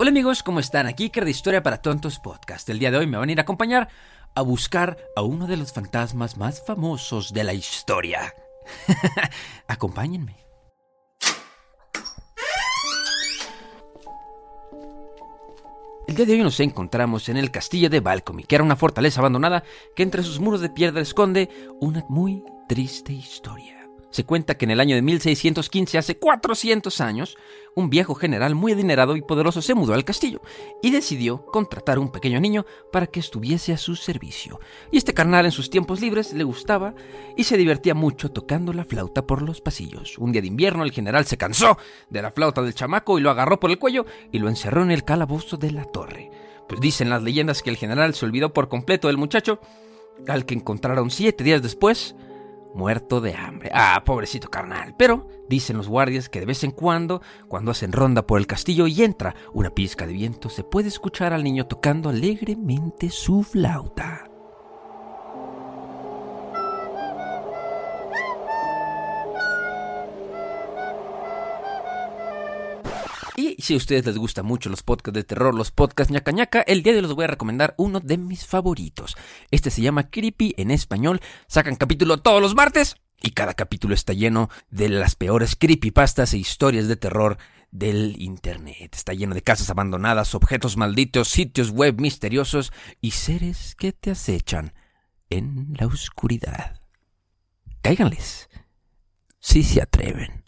Hola amigos, ¿cómo están? Aquí de Historia para Tontos Podcast. El día de hoy me van a ir a acompañar a buscar a uno de los fantasmas más famosos de la historia. Acompáñenme. El día de hoy nos encontramos en el castillo de Balcomy, que era una fortaleza abandonada que entre sus muros de piedra esconde una muy triste historia. Se cuenta que en el año de 1615, hace 400 años, un viejo general muy adinerado y poderoso se mudó al castillo y decidió contratar a un pequeño niño para que estuviese a su servicio. Y este carnal en sus tiempos libres le gustaba y se divertía mucho tocando la flauta por los pasillos. Un día de invierno el general se cansó de la flauta del chamaco y lo agarró por el cuello y lo encerró en el calabozo de la torre. Pues dicen las leyendas que el general se olvidó por completo del muchacho, al que encontraron siete días después muerto de hambre. Ah, pobrecito carnal. Pero dicen los guardias que de vez en cuando, cuando hacen ronda por el castillo y entra una pizca de viento, se puede escuchar al niño tocando alegremente su flauta. Y si a ustedes les gustan mucho los podcasts de terror, los podcasts ñaca ñaca, el día de hoy les voy a recomendar uno de mis favoritos. Este se llama Creepy en español. Sacan capítulo todos los martes y cada capítulo está lleno de las peores creepypastas e historias de terror del Internet. Está lleno de casas abandonadas, objetos malditos, sitios web misteriosos y seres que te acechan en la oscuridad. Cáiganles, si se atreven.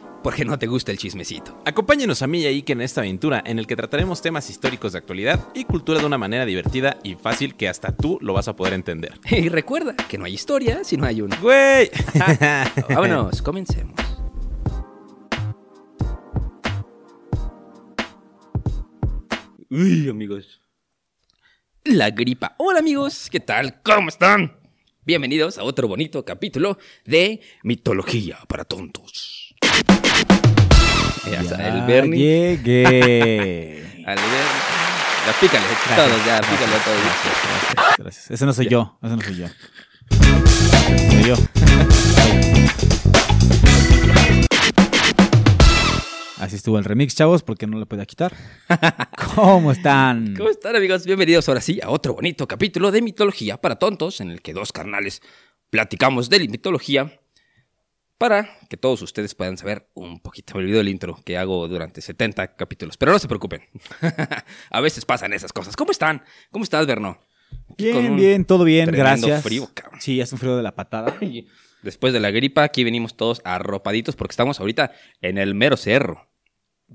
porque no te gusta el chismecito. Acompáñenos a mí y a Ike en esta aventura en el que trataremos temas históricos de actualidad y cultura de una manera divertida y fácil que hasta tú lo vas a poder entender. Y recuerda que no hay historia si no hay una. ¡Güey! Vámonos, comencemos. Uy, amigos. La gripa. Hola amigos, ¿qué tal? ¿Cómo están? Bienvenidos a otro bonito capítulo de Mitología para Tontos. Ya, ya el Bernie. Llegué. al Bernie. Ya pícale, gracias, todos, ya, pícale a todos. Gracias, gracias, gracias. Ese no soy yo, ese no soy yo. Soy yo. Así estuvo el remix, chavos, porque no lo podía quitar. ¿Cómo están? ¿Cómo están, amigos? Bienvenidos ahora sí a otro bonito capítulo de mitología para tontos, en el que dos carnales platicamos de la mitología para que todos ustedes puedan saber un poquito. Me olvidó el intro que hago durante 70 capítulos, pero no se preocupen. a veces pasan esas cosas. ¿Cómo están? ¿Cómo estás, Berno? Bien, bien, todo bien, gracias. frío, cabrón. Sí, hace un frío de la patada. Después de la gripa, aquí venimos todos arropaditos porque estamos ahorita en el mero cerro.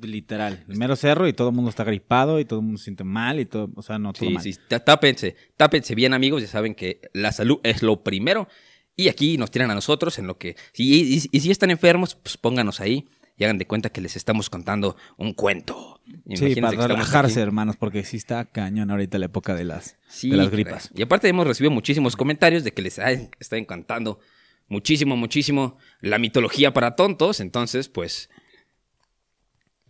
Literal, el mero cerro y todo el mundo está gripado y todo el mundo se siente mal y todo, o sea, no todo sí, mal. Sí, tápense, tápense bien amigos, ya saben que la salud es lo primero y aquí nos tiran a nosotros en lo que... Y, y, si están enfermos, pues pónganos ahí y hagan de cuenta que les estamos contando un cuento. sí, para relajarse, hermanos, porque sí está cañón ahorita la época de las, de las gripas. Y aparte hemos recibido muchísimos comentarios de que les está encantando muchísimo, muchísimo la mitología para tontos. Entonces, pues,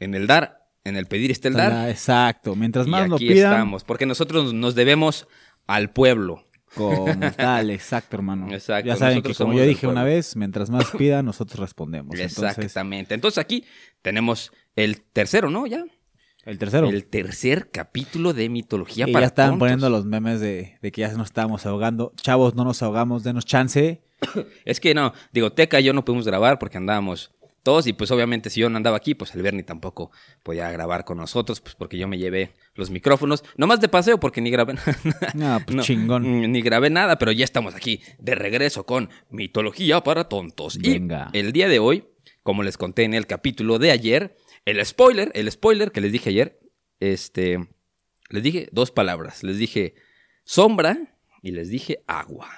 en el dar, en el pedir está el dar. Exacto, mientras más y aquí estamos, porque nosotros nos debemos al pueblo. Como tal, exacto, hermano. Exacto. Ya saben que como yo dije una vez, mientras más pida, nosotros respondemos. Exactamente. Entonces aquí tenemos el tercero, ¿no? Ya. El tercero. El tercer capítulo de mitología y para ya estaban poniendo los memes de, de, que ya nos estábamos ahogando. Chavos, no nos ahogamos, denos chance. es que no, digo, Teca y yo no pudimos grabar porque andábamos todos y pues obviamente si yo no andaba aquí, pues el Bernie tampoco podía grabar con nosotros, pues porque yo me llevé los micrófonos, no más de paseo porque ni grabé nada. No, pues chingón. Mm, ni grabé nada, pero ya estamos aquí de regreso con Mitología para Tontos. Venga. Y el día de hoy, como les conté en el capítulo de ayer, el spoiler, el spoiler que les dije ayer, este, les dije dos palabras, les dije sombra y les dije agua.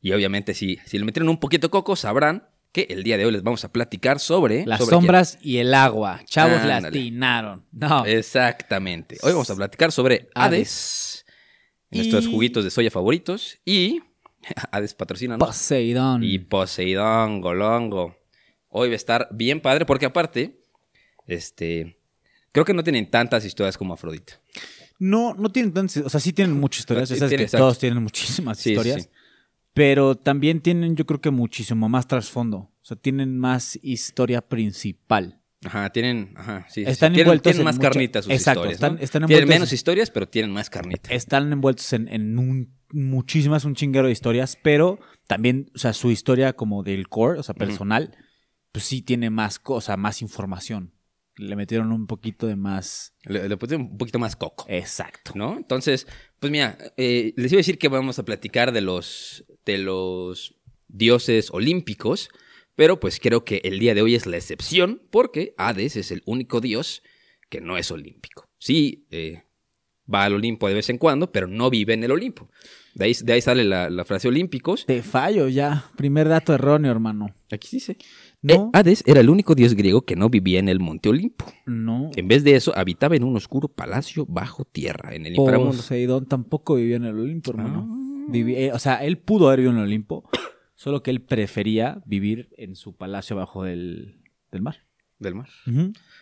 Y obviamente si, si le metieron un poquito coco, sabrán que el día de hoy les vamos a platicar sobre... Las sombras y el agua. Chavos le atinaron. No. Exactamente. Hoy vamos a platicar sobre Hades, nuestros juguitos de soya favoritos y... Hades patrocina, ¿no? Poseidón. Y Poseidón, Golongo. Hoy va a estar bien padre porque aparte, este... Creo que no tienen tantas historias como Afrodita. No, no tienen tantas, o sea, sí tienen muchas historias. que todos tienen muchísimas historias. Pero también tienen, yo creo que muchísimo más trasfondo. O sea, tienen más historia principal. Ajá, tienen, ajá, sí, están envueltos tienen, más carnitas sus exacto, historias. Están, tienen menos historias, pero tienen más carnitas. Están envueltos en, muchísimas, un chinguero de historias, pero también, o sea, su historia como del core, o sea, personal, pues sí tiene más cosa, más información le metieron un poquito de más. Le, pusieron un poquito más coco. Exacto. ¿No? Entonces, pues mira, eh, les iba a decir que vamos a platicar de los, de los dioses olímpicos, pero pues creo que el día de hoy es la excepción, porque Hades es el único dios que no es olímpico. Sí, eh, va al Olimpo de vez en cuando, pero no vive en el Olimpo. De ahí, de ahí sale la, la frase olímpicos. Te fallo ya. Primer dato erróneo, hermano. Aquí dice. Eh, Hades era el único dios griego que no vivía en el monte Olimpo. No. En vez de eso, habitaba en un oscuro palacio bajo tierra, en el inframundo. Poseidón tampoco vivía en el Olimpo, hermano. Ah. Eh, o sea, él pudo haber vivido en el Olimpo, solo que él prefería vivir en su palacio bajo del, mar. Del mar.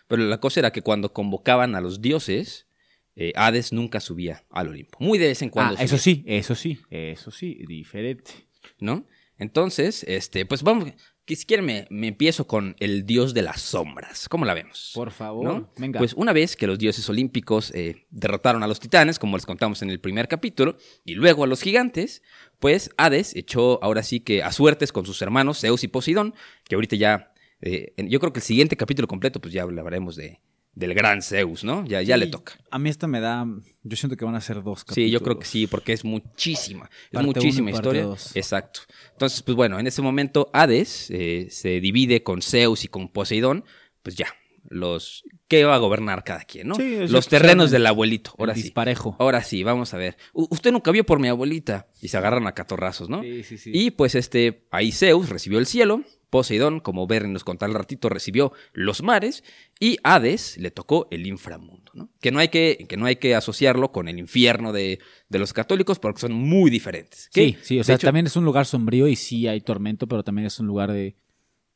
Pero la cosa era que cuando convocaban a los dioses, eh, Hades nunca subía al Olimpo. Muy de vez en cuando. Ah, eso sí, eso sí, eso sí, diferente. ¿No? Entonces, este, pues vamos, que si quieren me, empiezo con el dios de las sombras. ¿Cómo la vemos? Por favor, venga. Pues una vez que los dioses olímpicos eh, derrotaron a los titanes, como les contamos en el primer capítulo, y luego a los gigantes, pues Hades echó ahora sí que a suertes con sus hermanos Zeus y Poseidón, que ahorita ya, eh, yo creo que el siguiente capítulo completo, pues ya hablaremos de, del gran Zeus, ¿no? Ya, ya le toca. A mí esta me da. Yo siento que van a ser dos capítulos. Sí, yo creo que sí, porque es muchísima. Es muchísima historia. Exacto. Entonces, pues bueno, en ese momento Hades eh, se divide con Zeus y con Poseidón. Pues ya, los. ¿Qué va a gobernar cada quien, no? Sí, los terrenos del abuelito. Ahora sí. Disparejo. Ahora sí, vamos a ver. usted nunca vio por mi abuelita. Y se agarran a catorrazos, ¿no? Sí, sí, sí. Y pues este. Ahí Zeus recibió el cielo. Poseidón, como Berry nos contó al ratito, recibió los mares y Hades le tocó el inframundo, ¿no? Que no hay que, que, no hay que asociarlo con el infierno de, los católicos porque son muy diferentes. Sí, sí, o sea, también es un lugar sombrío y sí hay tormento, pero también es un lugar de...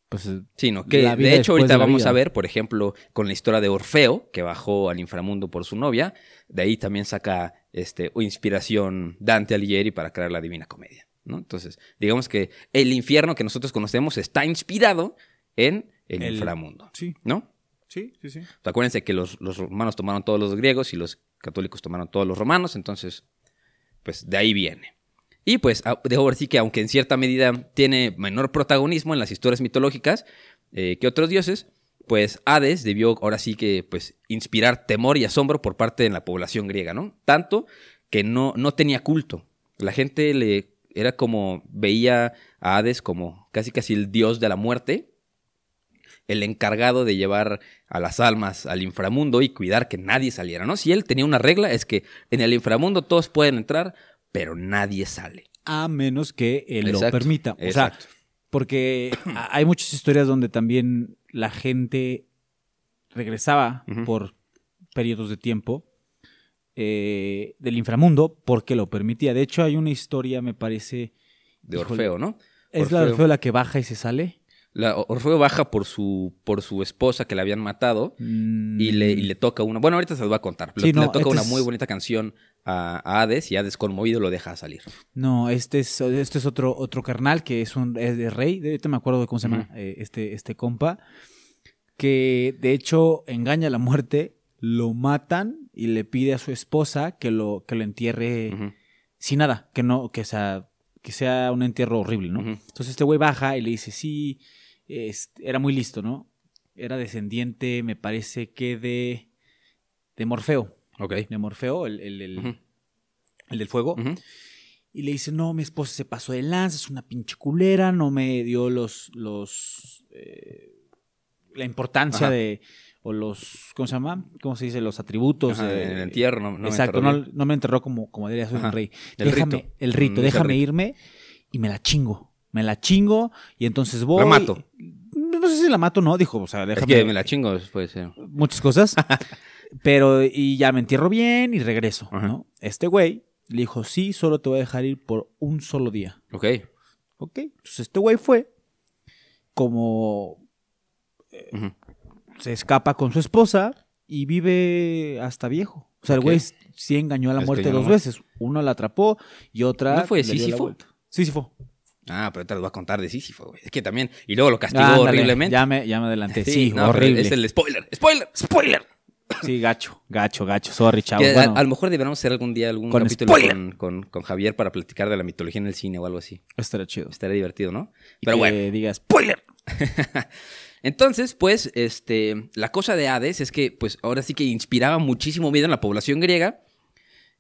Pues, sí, no, que de hecho ahorita vamos a ver, por ejemplo, con la historia de Orfeo, que bajó al inframundo por su novia, de ahí también saca este, inspiración Dante Alighieri para crear la Divina Comedia. Entonces, digamos que el infierno que nosotros conocemos está inspirado en el, inframundo. Sí. ¿No? Sí, sí, sí. acuérdense que los, romanos tomaron todos los griegos y los católicos tomaron todos los romanos, entonces, pues de ahí viene. Y pues, debo decir que aunque en cierta medida tiene menor protagonismo en las historias mitológicas eh, que otros dioses, pues Hades debió ahora sí que pues inspirar temor y asombro por parte de la población griega, ¿no? Tanto que no, no tenía culto. La gente le era como, veía a Hades como casi casi el dios de la muerte, el encargado de llevar a las almas al inframundo y cuidar que nadie saliera, ¿no? Si él tenía una regla es que en el inframundo todos pueden entrar, pero nadie sale. A menos que él lo permita. O sea, porque hay muchas historias donde también la gente regresaba por periodos de tiempo eh, del inframundo porque lo permitía. De hecho, hay una historia, me parece. De Orfeo, ¿no? ¿Es la de Orfeo la que baja y se sale? La, Orfeo baja por su, por su esposa que le habían matado y, le, le, toca una. Bueno, ahorita se los voy a contar. le, toca este una muy bonita canción a, Hades y Hades conmovido lo deja salir. No, este es, este es otro, otro carnal que es un es de rey. De, me acuerdo de cómo se llama eh, este, este compa. Que de hecho engaña a la muerte, lo matan y le pide a su esposa que lo, que lo entierre sin nada, que no, que sea, que sea un entierro horrible, ¿no? Entonces este güey baja y le dice, sí, era muy listo, ¿no? Era descendiente, me parece que de, de Morfeo. Ok. De Morfeo, el, el, el, del fuego. Y le dice, no, mi esposa se pasó de lanza, es una pinche culera, no me dio los, los, eh, la importancia de o los, ¿cómo se llama? ¿Cómo se dice? Los atributos. en el entierro, no, Exacto, me no, me enterró como, como diría, soy un rey. El déjame, rito. El rito, mm, déjame irme y me la chingo. Me la chingo y entonces voy. La mato. No sé si la mato o no, dijo, o sea, Es déjame. que me la chingo, puede ser. Muchas cosas. pero, y ya me entierro bien y regreso, Ajá. ¿no? Este güey le dijo, sí, solo te voy a dejar ir por un solo día. Ok. Ok. Entonces este güey fue, como Ujú. Se escapa con su esposa y vive hasta viejo. O sea, el güey sí engañó a la Es muerte dos no- veces. Uno la atrapó y otra. ¿No fue la Sísifo? Sísifo. Ah, pero te lo voy a contar de Sísifo, güey. Es que también. Y luego lo castigó horriblemente. Ya me, ya me adelanté. Sí, no, horrible. Es el spoiler. ¡Spoiler! ¡Spoiler! Sí, gacho, gacho, gacho. Sorry, chavos. Que Bueno, a, lo mejor deberíamos hacer algún día algún Con capítulo con- con Javier para platicar de la mitología en el cine o algo así. estaría chido. Estaría divertido, ¿no? Y Pero que bueno. digas, ¡Spoiler! Entonces, pues, este, la cosa de Hades es que, pues, ahora sí que inspiraba muchísimo miedo en la población griega.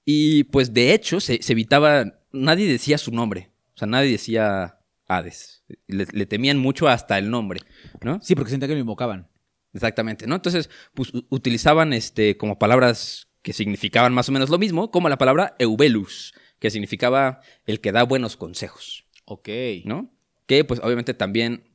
Y, pues, de hecho, se, se evitaba, nadie decía su nombre. O sea, nadie decía Hades. Le, le temían mucho hasta el nombre, ¿no? Sí, porque sentía que lo invocaban. Exactamente, ¿no? Entonces, pues, utilizaban, este, como palabras que significaban más o menos lo mismo, como la palabra eubelus, que significaba el que da buenos consejos. Ok. ¿no? Que pues obviamente también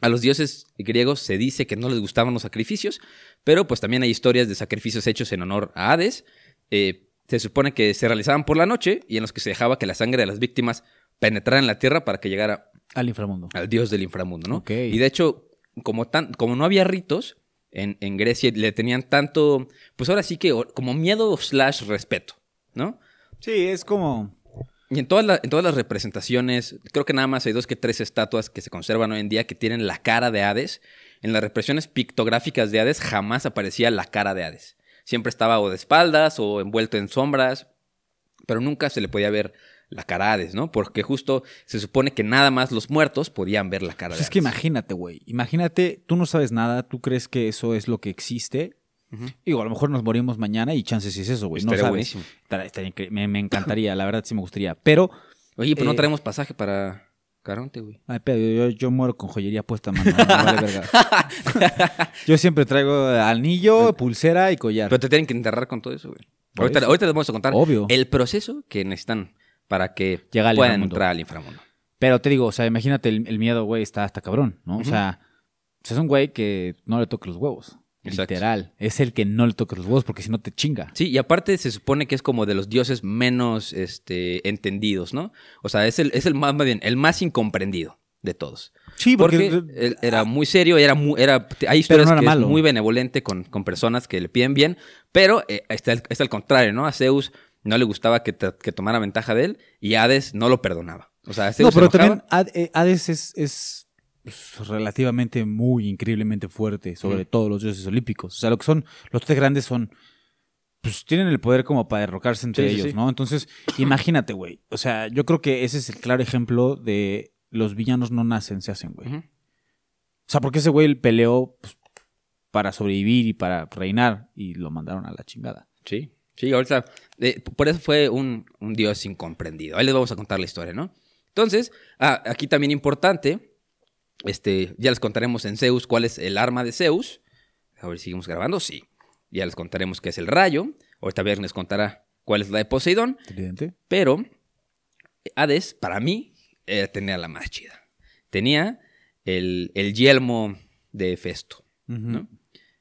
a los dioses griegos se dice que no les gustaban los sacrificios, pero pues también hay historias de sacrificios hechos en honor a Hades. Eh, se supone que se realizaban por la noche y en los que se dejaba que la sangre de las víctimas penetrara en la tierra para que llegara Al inframundo. al dios del inframundo, ¿no? Ok. Y de hecho, como, tan, como no había ritos en, en Grecia, le tenían tanto, pues ahora sí que como miedo slash respeto, ¿no? Sí, es como. Y en todas, la- en todas las representaciones, creo que nada más hay dos que tres estatuas que se conservan hoy en día que tienen la cara de Hades. En las represiones pictográficas de Hades jamás aparecía la cara de Hades. Siempre estaba o de espaldas o envuelto en sombras, pero nunca se le podía ver la cara a Hades, ¿no? Porque justo se supone que nada más los muertos podían ver la cara Pues de es que Hades. imagínate, güey. Imagínate, tú no sabes nada, tú crees que eso es lo que existe. Digo, a lo mejor nos morimos mañana y chances es eso, güey. No sabes. buenísimo. Me, me encantaría, la verdad sí me gustaría. Pero, Oye, pero no Eh, traemos pasaje para Caronte, güey. ay, pero yo, yo muero con joyería puesta, mano. me vale verga. yo siempre traigo anillo, pulsera y collar. Pero te tienen que enterrar con todo eso, güey. Ahorita, eso. ahorita les vamos a contar Obvio. el proceso que necesitan para que Llega puedan entrar al inframundo. Pero te digo, o sea, imagínate, el, el miedo, güey, está hasta cabrón, ¿no? O sea, es un güey que no le toca los huevos. Exacto. Literal. Es el que no le toca los huevos porque si no te chinga. Sí, y aparte se supone que es como de los dioses menos este, entendidos, ¿no? O sea, es el, es el más, más bien, el más incomprendido de todos. Sí, Porque, él era muy serio, era muy, era, hay historias no era que malo. es muy benevolente con, con personas que le piden bien, pero eh, está, el- está al contrario, ¿no? A Zeus no le gustaba que, te- que tomara ventaja de él y Hades no lo perdonaba. O sea, Zeus No, pero se también Had- Hades es, es relativamente muy increíblemente fuerte sobre Ujú. todos los dioses olímpicos. O sea, lo que son, los tres grandes son, pues tienen el poder como para derrocarse entre Sí, ellos, sí. ¿no? Entonces, imagínate, güey. O sea, yo creo que ese es el claro ejemplo de los villanos no nacen, se hacen, güey. O sea, porque ese güey peleó pues, para sobrevivir y para reinar y lo mandaron a la chingada. Sí, sí, ahorita. eh, por eso fue un, un dios incomprendido. Ahí les vamos a contar la historia, ¿no? Entonces, ah, aquí también importante, este, ya les contaremos en Zeus cuál es el arma de Zeus. A ver seguimos grabando, sí. Ya les contaremos qué es el rayo. Ahorita Ver les contará cuál es la de Poseidón. Evidente. Pero Hades, para mí, eh, tenía la más chida. Tenía el, el yelmo de Hefesto. ¿no?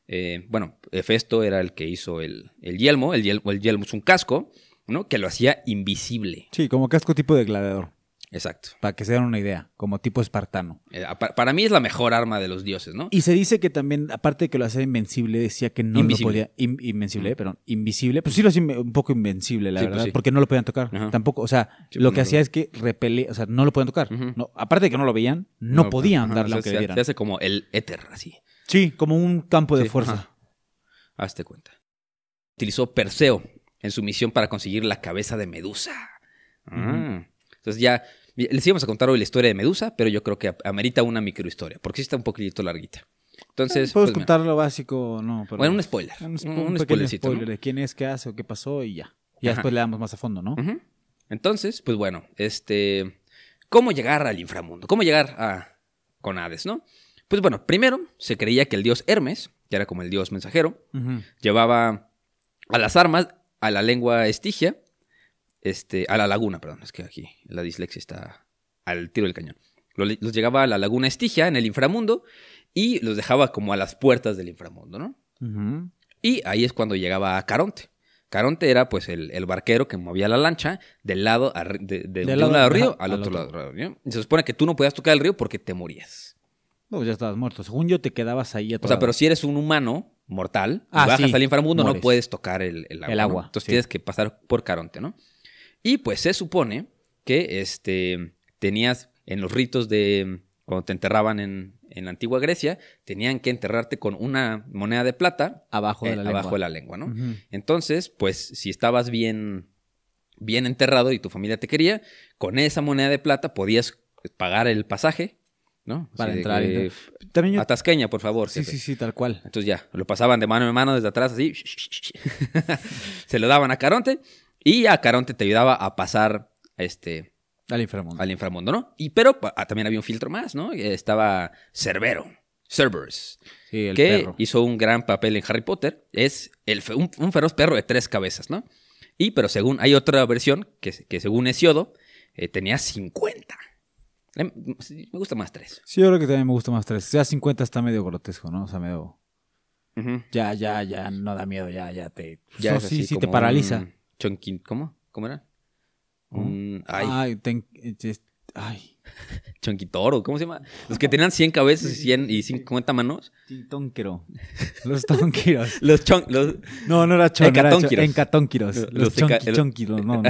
Eh, bueno, Hefesto era el que hizo el, el yelmo. El yelmo, el yelmo es un casco, ¿no? Que lo hacía invisible. Sí, como casco tipo de gladiador, Exacto. para que se den una idea, como tipo espartano. Eh, pa- para mí es la mejor arma de los dioses, ¿no? Y se dice que también, aparte de que lo hacía invencible, decía que no Invisible. lo podía. in- invencible, perdón. Invisible. Pues sí lo hacía un poco invencible, la Sí, pues verdad. sí. Porque no lo podían tocar. Ajá. Tampoco. O sea, Sí, lo pues que no hacía lo- es que repele. O sea, no lo podían tocar. No, aparte de que no lo veían, no, podían ajá, darle o sea, aunque se, le dieran. se hace como el éter, así. Sí, como un campo de fuerza. ajá. Hazte cuenta. Utilizó Perseo en su misión para conseguir la cabeza de Medusa. Ah. Entonces ya les íbamos a contar hoy la historia de Medusa, pero yo creo que amerita una microhistoria, porque sí está un poquito larguita. Entonces, Puedes pues, mira. contar lo básico, no. Pero bueno, un spoiler. Un, Un, spo- un un pequeño spoilercito, ¿no? spoiler de quién es, qué hace o qué pasó y ya. Y ya después le damos más a fondo, ¿no? Entonces, pues bueno, este, ¿cómo llegar al inframundo? ¿Cómo llegar a con Hades, no? Pues bueno, primero se creía que el dios Hermes, que era como el dios mensajero, llevaba a las armas, a la lengua estigia, este, a la laguna, perdón, es que aquí la dislexia está al tiro del cañón. Lo- Los llegaba a la laguna Estigia, en el inframundo, y los dejaba como a las puertas del inframundo, ¿no? Y ahí es cuando llegaba a Caronte. Caronte era pues el, el barquero que movía la lancha del lado, a de, de- de Del lado- un lado del río ajá, al al otro, otro. lado del río. Y se supone que tú no podías tocar el río porque te morías. No, ya estabas muerto. Según yo, te quedabas ahí O sea, atorado. pero si eres un humano mortal Ah, bajas sí, al inframundo, no puedes tocar el, el agua. El ¿no? agua, Entonces sí. tienes que pasar por Caronte, ¿no? Y pues se supone que este, tenías en los ritos de cuando te enterraban en, en la antigua Grecia, tenían que enterrarte con una moneda de plata abajo de eh, la lengua. abajo de la lengua, ¿no? Entonces, pues si estabas bien, bien enterrado y tu familia te quería, con esa moneda de plata podías pagar el pasaje, ¿no? Para entrar, que. También yo- A Tasqueña, por favor. Sí, jefe". sí, sí, tal cual. Entonces ya, lo pasaban de mano en mano desde atrás, así. Se lo daban a Caronte y a Caronte te ayudaba a pasar este, Al inframundo. al inframundo, ¿no? Y pero ah, también había un filtro más, ¿no? Estaba Cerbero, Cerberus, Sí, el que perro. hizo un gran papel en Harry Potter. Es el, un, un feroz perro de tres cabezas, ¿no? Y pero según, hay otra versión que, que según Hesiodo, eh, tenía 50. Eh, sí, Me gusta más tres. Sí, yo creo que también me gusta más tres. Ya 50 está medio grotesco, ¿no? O sea, medio... Ujú. Ya, ya, ya, no da miedo, ya, ya te... Ya No, es sí, así sí, te paraliza. un chonquín- ¿Cómo? ¿Cómo era? Un, ay, Ay, ten- ay. chonquitoro, ¿cómo se llama? Los que tenían 100 cabezas y 100 y 50 manos. Tintónquero. Los tonquiros. Los chon, los, No, no era chon, era Encatónquiros. encatónquiros. Los Los chonqui- chonquiros, no, no.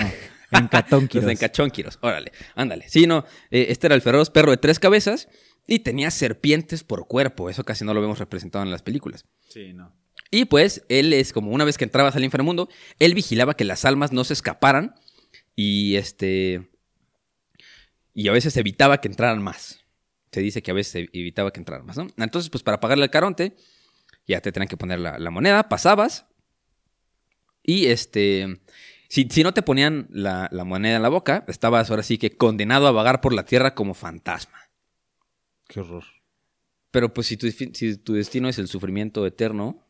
Encatónquiros. los encachónquiros. Órale, ándale. Sí, no, eh, este era el feroz perro de tres cabezas y tenía serpientes por cuerpo. Eso casi no lo vemos representado en las películas. Sí, no. Y pues él es como una vez que entrabas al inframundo, él vigilaba que las almas no se escaparan y este y a veces evitaba que entraran más. Se dice que a veces ev- evitaba que entraran más, ¿no? Entonces, pues para pagarle al caronte, ya te tenían que poner la, la moneda, pasabas y este si, si no te ponían la, la moneda en la boca, estabas ahora sí que condenado a vagar por la tierra como fantasma. Qué horror. Pero pues si tu, si tu destino es el sufrimiento eterno,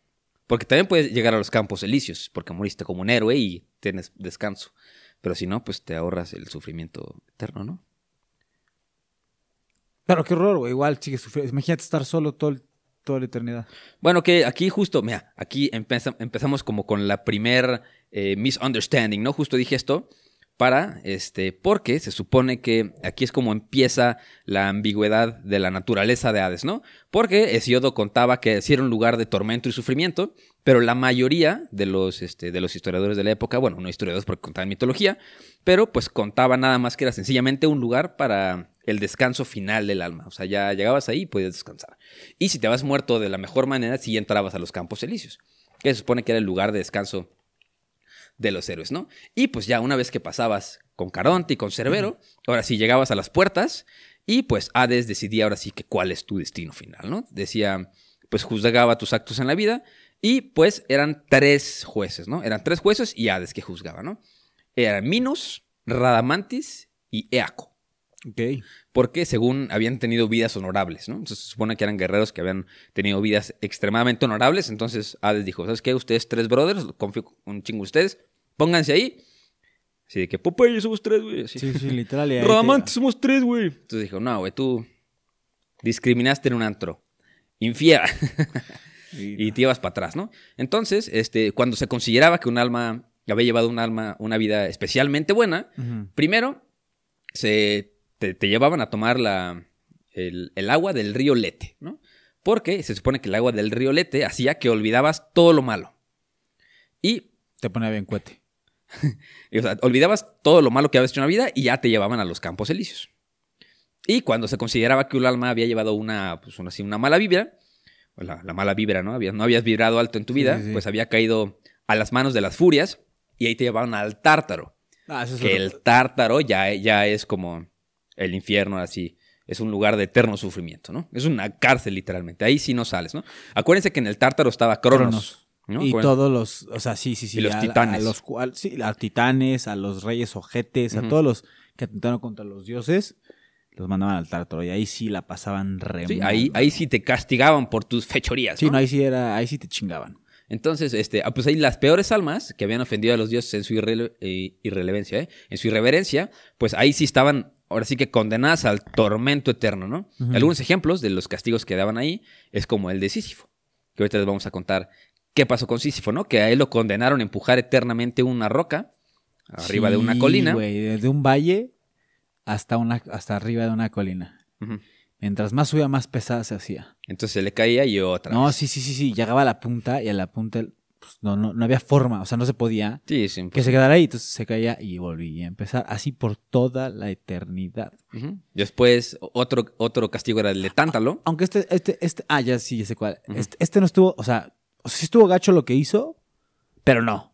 porque también puedes llegar a los campos elíseos, porque moriste como un héroe y tienes descanso. Pero si no, pues te ahorras el sufrimiento eterno, ¿no? Pero qué horror, güey. Igual sigue sufriendo. Imagínate estar solo todo el- toda la eternidad. Bueno, que aquí justo, mira, aquí empeza- empezamos como con la primer eh, misunderstanding, ¿no? Justo dije esto para, este, porque se supone que aquí es como empieza la ambigüedad de la naturaleza de Hades, ¿no? Porque Hesiodo contaba que era un lugar de tormento y sufrimiento, pero la mayoría de los, este, de los historiadores de la época, bueno, no historiadores porque contaban mitología, pero pues contaban nada más que era sencillamente un lugar para el descanso final del alma. O sea, ya llegabas ahí y podías descansar. Y si te vas muerto de la mejor manera, sí entrabas a los campos elíseos, que se supone que era el lugar de descanso de los héroes, ¿no? Y pues ya una vez que pasabas con Caronte y con Cerbero, ahora sí llegabas a las puertas y pues Hades decidía ahora sí que cuál es tu destino final, ¿no? Decía, pues juzgaba tus actos en la vida y pues eran tres jueces, ¿no? Eran tres jueces y Hades que juzgaba, ¿no? Eran Minos, Radamantis y Eaco Ok. porque según habían tenido vidas honorables, ¿no? Entonces se supone que eran guerreros que habían tenido vidas extremadamente honorables, entonces Hades dijo, ¿sabes qué? Ustedes tres brothers, confío un chingo ustedes, pónganse ahí. Así de que, Popeye, somos tres, güey. Así. Sí, sí, literal. y somos tres, güey. Entonces dijo, no, güey, tú discriminaste en un antro. Infiera. Y- te ibas para atrás, ¿no? Entonces, este, cuando se consideraba que un alma había llevado un alma, una vida especialmente buena. Primero, se, te, te llevaban a tomar la, el, el agua del río Lete, ¿no? Porque se supone que el agua del río Lete hacía que olvidabas todo lo malo. Y, Te pone bien cuete. y, o sea, olvidabas todo lo malo que habías hecho en la vida y ya te llevaban a los campos elíseos. Y cuando se consideraba que un alma había llevado una, pues, una, así, una mala vibra, o la, la mala vibra, ¿no? Había- no habías vibrado alto en tu vida, sí, sí. pues había caído a las manos de las furias y ahí te llevaban al tártaro. Ah, eso es que otro- el tártaro ya, ya es como el infierno, así. Es un lugar de eterno sufrimiento, ¿no? Es una cárcel, literalmente. Ahí sí no sales, ¿no? Acuérdense que en el tártaro estaba Cronos. Cronos. ¿No? Y todos los, o sea, sí, sí, sí. Y los a- titanes. A, los, cual- sí, a titanes, a los reyes ojetes, a todos los que atentaron contra los dioses, los mandaban al tártaro. Y ahí sí la pasaban re Sí, mal, ahí, ¿no? ahí sí te castigaban por tus fechorías, Sí, ¿no? no, ahí sí era, ahí sí te chingaban. Entonces, este, ah, pues ahí las peores almas que habían ofendido a los dioses en su eh, irrelevancia, ¿eh? en su irreverencia, pues ahí sí estaban ahora sí que condenadas al tormento eterno, ¿no? Algunos ejemplos de los castigos que daban ahí es como el de Sísifo, que ahorita les vamos a contar qué pasó con Sísifo, ¿no? Que a él lo condenaron a empujar eternamente una roca arriba de una colina. güey, desde un valle hasta, una, hasta arriba de una colina. Mientras más subía, más pesada se hacía. Entonces se le caía y otra No, vez. sí, sí, sí, sí. Llegaba a la punta y a la punta pues, no, no, no había forma, o sea, no se podía Sí, que se quedara ahí. Entonces se caía y volvía a empezar. Así por toda la eternidad. Después, otro, otro castigo era el de Tántalo. Aunque este, este, este, ah, ya sí, ya sé cuál. Este, este no estuvo, o sea, o sea, sí estuvo gacho lo que hizo, pero no.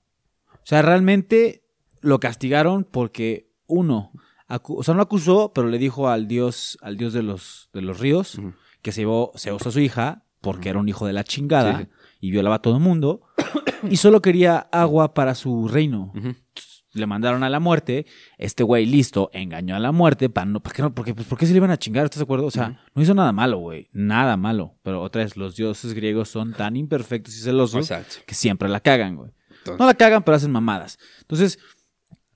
O sea, realmente lo castigaron porque uno, o sea, no acusó, pero le dijo al dios, al dios de los, de los ríos, que se llevó Zeus a su hija, porque era un hijo de la chingada Sí, y violaba a todo el mundo, y solo quería agua para su reino. Le mandaron a la muerte, este güey listo, engañó a la muerte, para no, ¿para qué no? Porque, pues, ¿por qué se le iban a chingar? ¿Estás de acuerdo? O sea, no hizo nada malo, güey, nada malo. Pero otra vez, los dioses griegos son tan imperfectos y celosos Exacto. que siempre la cagan, güey. No la cagan, pero hacen mamadas. Entonces,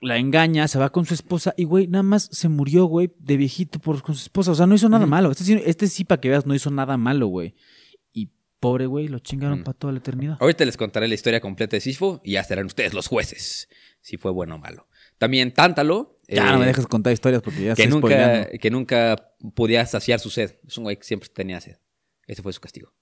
la engaña, se va con su esposa y, güey, nada más se murió, güey, de viejito por, con su esposa. O sea, no hizo nada malo. Este, sí- este sí, para que veas, no hizo nada malo, güey. Y pobre, güey, lo chingaron Mm. para toda la eternidad. Ahorita les contaré la historia completa de Sísifo y ya serán ustedes los jueces si fue bueno o malo. También Tántalo. Ya eh, no me dejes contar historias porque ya que nunca, spoileando. que nunca podía saciar su sed. Es un güey que siempre tenía sed. Ese fue su castigo.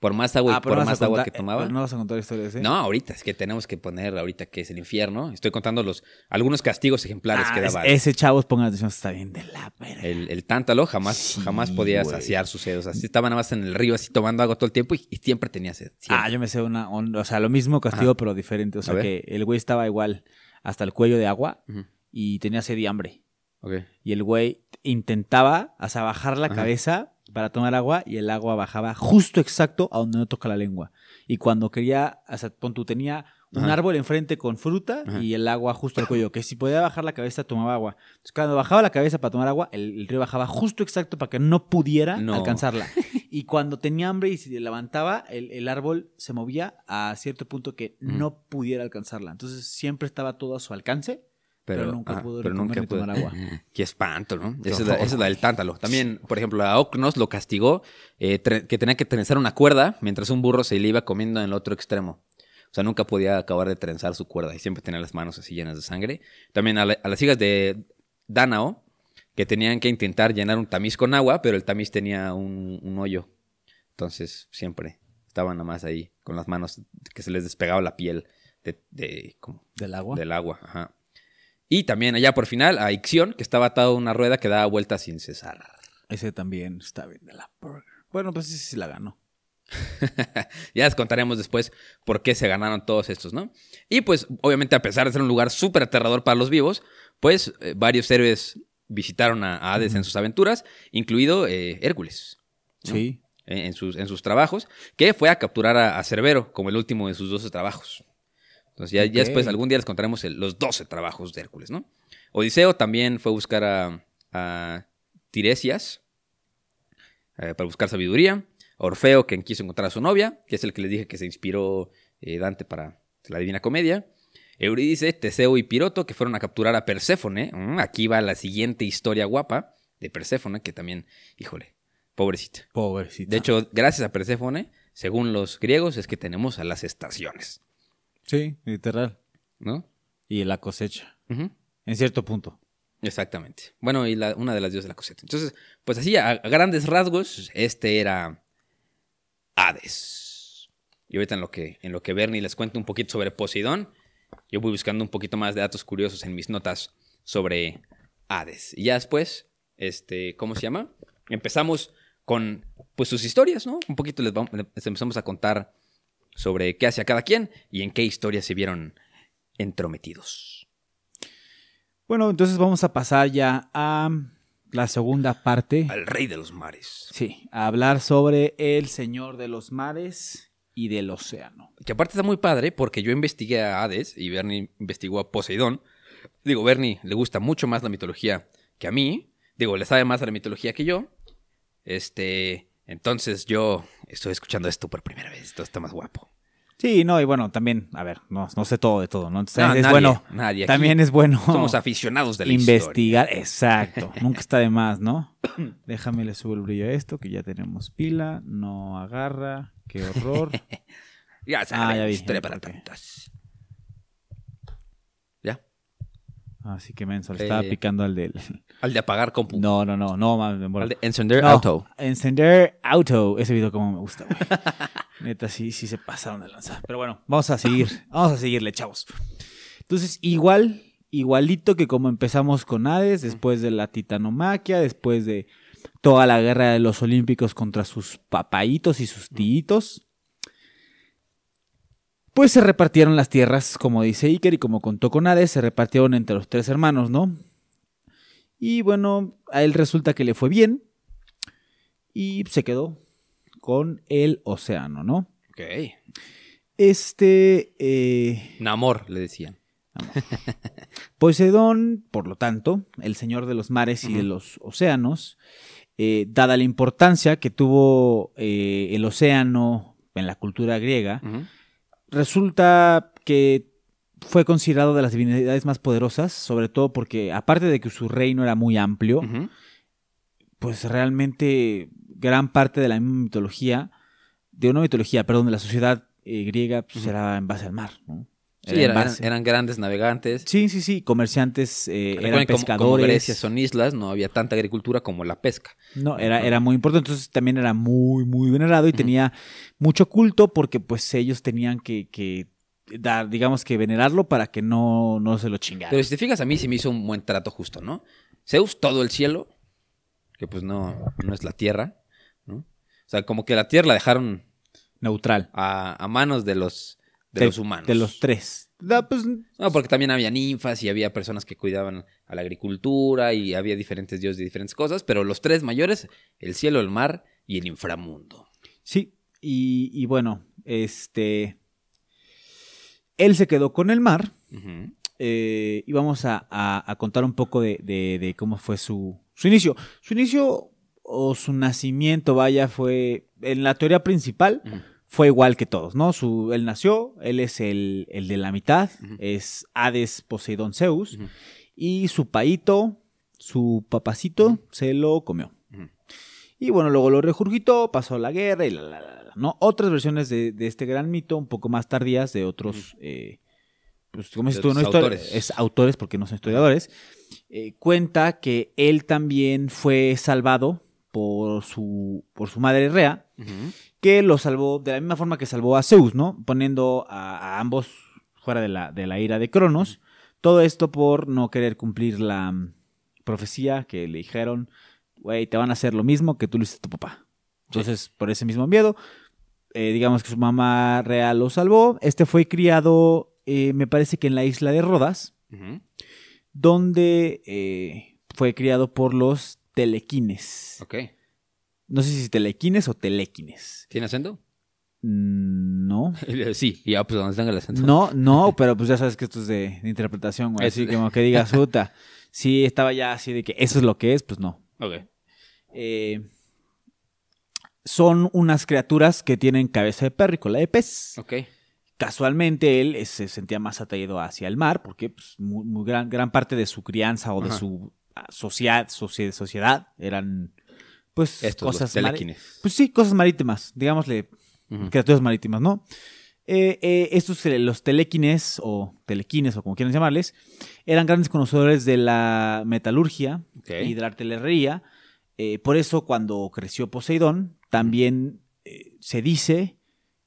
Por más agua, Ah, por no más agua contar- que eh, tomaba. No vas a contar historias, ¿eh? No, ahorita es que tenemos que poner ahorita que es el infierno. Estoy contando los algunos castigos ejemplares Ah, que es- daba. ese chavos, pongan atención, está bien de la verga. El, el tántalo jamás, Sí, jamás podía saciar su sed. O sea, sí estaba nada más en el río así tomando agua todo el tiempo y, y siempre tenía sed. siempre. Ah, yo me sé una, un- o sea, lo mismo castigo, pero diferente. O sea, que el güey estaba igual hasta el cuello de agua y tenía sed y hambre. Ok. Y el güey intentaba, sea, bajar la Ajá. cabeza para tomar agua y el agua bajaba justo exacto a donde no toca la lengua. Y cuando quería, sea, pon tú, tenía un Ajá. árbol enfrente con fruta Ajá. y el agua justo al cuello, que si podía bajar la cabeza tomaba agua. Entonces, cuando bajaba la cabeza para tomar agua, el, el río bajaba justo exacto para que no pudiera No. alcanzarla. Y cuando tenía hambre y se levantaba, el, el árbol se movía a cierto punto que no pudiera alcanzarla. Entonces siempre estaba todo a su alcance. Pero nunca pudo ni pudo. tomar agua. Qué espanto, ¿no? Esa es, la, esa es la del tántalo. También, por ejemplo, a Ocnos lo castigó eh, que tenía que trenzar una cuerda mientras un burro se le iba comiendo en el otro extremo. O sea, nunca podía acabar de trenzar su cuerda y siempre tenía las manos así llenas de sangre. También a, la- a las hijas de Dánao, que tenían que intentar llenar un tamiz con agua, pero el tamiz tenía un, un hoyo. Entonces, siempre estaban nada más ahí con las manos que se les despegaba la piel de, de- como Del agua. del agua. Ajá. Y también allá por final a Ixión, que estaba atado a una rueda que daba vueltas sin cesar. Ese también está bien de la burger. Bueno, pues ese sí la ganó. ya les contaremos después por qué se ganaron todos estos, ¿no? Y pues, obviamente, a pesar de ser un lugar súper aterrador para los vivos, pues eh, varios héroes visitaron a, Hades en sus aventuras, incluido eh, Hércules. ¿no? Sí. En, en sus, en sus trabajos, que fue a capturar a, a Cerbero como el último de sus 12 trabajos. Entonces, ya, ya después, algún día les contaremos el- los 12 trabajos de Hércules, ¿no? Odiseo también fue a buscar a, a Tiresias eh, para buscar sabiduría. Orfeo, quien quiso encontrar a su novia, que es el que les dije que se inspiró eh, Dante para la Divina Comedia. Eurídice, Teseo y Piroto, que fueron a capturar a Perséfone. Mm, aquí va la siguiente historia guapa de Perséfone, que también, híjole, pobrecita. Pobrecito. De hecho, gracias a Perséfone, según los griegos, es que tenemos a las estaciones, Sí, literal. ¿no? Y la cosecha. En cierto punto. Exactamente. Bueno, y la- una de las diosas de la cosecha. Entonces, pues así, a, a grandes rasgos, este era Hades. Y ahorita en lo que, en lo que Bernie les cuenta un poquito sobre Poseidón, yo voy buscando un poquito más de datos curiosos en mis notas sobre Hades. Y ya después, este, ¿cómo se llama? Empezamos con, pues, sus historias, ¿no? Un poquito les, vamos- les empezamos a contar sobre qué hacía cada quien y en qué historias se vieron entrometidos. Bueno, entonces vamos a pasar ya a la segunda parte. Al rey de los mares. Sí, a hablar sobre el señor de los mares y del océano. Que aparte está muy padre porque yo investigué a Hades y Bernie investigó a Poseidón. Digo, Bernie le gusta mucho más la mitología que a mí. Digo, le sabe más a la mitología que yo. Este, entonces yo estoy escuchando esto por primera vez. Esto está más guapo. Sí, no, y bueno, también, a ver, no, no sé todo de todo, ¿no? Entonces, No, es nadie, bueno, nadie. También es bueno Somos aficionados de la historia. investigar, exacto, nunca está de más, ¿no? Déjame le subo el brillo a esto, que ya tenemos pila, no agarra, qué horror. Ya Ah, sabes, ya vi. historia para Ok. tantos. ¿Ya? Así que menso, le estaba Eh, picando al del... Al de apagar compu. No, no, no, no, mames, me Al de encender No, auto. Encender auto. Ese video como me gusta, güey. Neta, sí, sí se pasaron de lanza. Pero bueno, vamos a seguir. Vamos a seguirle, chavos. Entonces, igual, igualito que como empezamos con Hades, después de la titanomaquia, después de toda la guerra de los olímpicos contra sus papaitos y sus tíitos. Pues se repartieron las tierras, como dice Iker y como contó con Hades, se repartieron entre los tres hermanos, ¿no? Y bueno, a él resulta que le fue bien y se quedó con el océano, ¿no? Ok. Este eh, Namor, le decían. Poseidón, por lo tanto, el señor de los mares y de los océanos, eh, dada la importancia que tuvo eh, el océano en la cultura griega. Resulta que fue considerado de las divinidades más poderosas, sobre todo porque aparte de que su reino era muy amplio, pues realmente gran parte de la misma mitología, de una mitología, perdón, de la sociedad eh, griega, pues era en base al mar, ¿no? Sí, en eran, grandes navegantes. sí, sí, sí, comerciantes, eh, eran como- pescadores. Como, Grecia son islas, no había tanta agricultura como la pesca. No, era, era muy importante, entonces también era muy, muy venerado y tenía mucho culto porque pues ellos tenían que, que dar, digamos que venerarlo para que no, no se lo chingaran. Pero si te fijas, a mí sí me hizo un buen trato justo, ¿no? Zeus, todo el cielo, que pues no, no es la tierra, ¿no? O sea, como que la tierra la dejaron Neutral. a, a manos de los, de, De- los humanos. De los tres. Da, pues, No, porque también había ninfas y había personas que cuidaban a la agricultura y había diferentes dioses de diferentes cosas, pero los tres mayores, el cielo, el mar y el inframundo. Sí, y, y bueno, este. Él se quedó con el mar. Eh, y vamos a, a- a contar un poco de, de- de cómo fue su, su inicio. Su inicio o su nacimiento, vaya, fue. En la teoría principal. Fue igual que todos, ¿no? Su, él nació, él es el, el de la mitad, es Hades, Poseidón, Zeus. Y su paito, su papacito, se lo comió. Y bueno, luego lo regurgitó, pasó la guerra y la, la, la, la, ¿no? Otras versiones de, de este gran mito, un poco más tardías, de otros, eh, pues, ¿cómo dices tú? No autores. Es autores, porque no son historiadores. eh, cuenta que él también fue salvado por su, por su madre Rea. Que lo salvó de la misma forma que salvó a Zeus, ¿no? Poniendo a, a ambos fuera de la, de la ira de Cronos. Todo esto por no querer cumplir la mm, profecía que le dijeron, güey, te van a hacer lo mismo que tú le hiciste a tu papá. Entonces, por ese mismo miedo, eh, digamos que su mamá real lo salvó. Este fue criado, eh, me parece que en la isla de Rodas, donde eh, fue criado por los telequines. Ok. No sé si telequines o telequines. ¿Tiene acento? Mm, No. Sí, y ya, pues donde tenga el acento. No, no, pero pues ya sabes que esto es de, de interpretación, güey. Así como que digas, puta. Sí, estaba ya así de que eso es lo que es, pues no. Ok. Eh, son unas criaturas que tienen cabeza de perro y cola de pez. Ok. Casualmente él eh, se sentía más atraído hacia el mar porque pues, muy, muy gran, gran parte de su crianza o de Ajá. su ah, sociedad, socie- sociedad eran pues Estos, cosas telequines. Pues sí, cosas marítimas, digámosle criaturas marítimas, ¿no? Eh, eh, estos, eh, los telequines o telequines o como quieran llamarles, eran grandes conocedores de la metalurgia y de la artillería. Eh, por eso cuando creció Poseidón, también se dice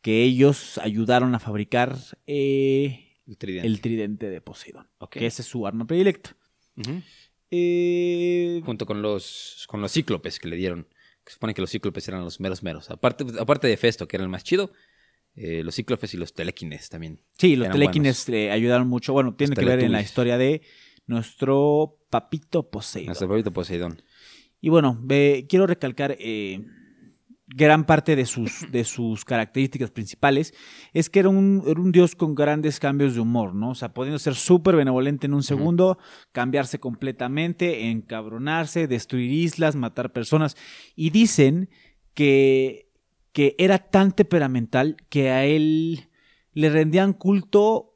que ellos ayudaron a fabricar El tridente. el tridente de Poseidón, que esa es su arma predilecta. Ujú. Eh, Junto con los, con los cíclopes que le dieron. Se supone que los cíclopes eran los meros meros. Aparte, aparte de Festo, que era el más chido, eh, los cíclopes y los telequines también. sí, los telequines eh, ayudaron mucho. Bueno, tiene que ver en la historia de nuestro papito Poseidón. Nuestro favorito Poseidón. Y bueno, quiero recalcar eh, gran parte de sus, de sus características principales es que era un, era un dios con grandes cambios de humor, ¿no? O sea, pudiendo ser súper benevolente en un segundo, cambiarse completamente, encabronarse, destruir islas, matar personas. Y dicen que, que era tan temperamental que a él le rendían culto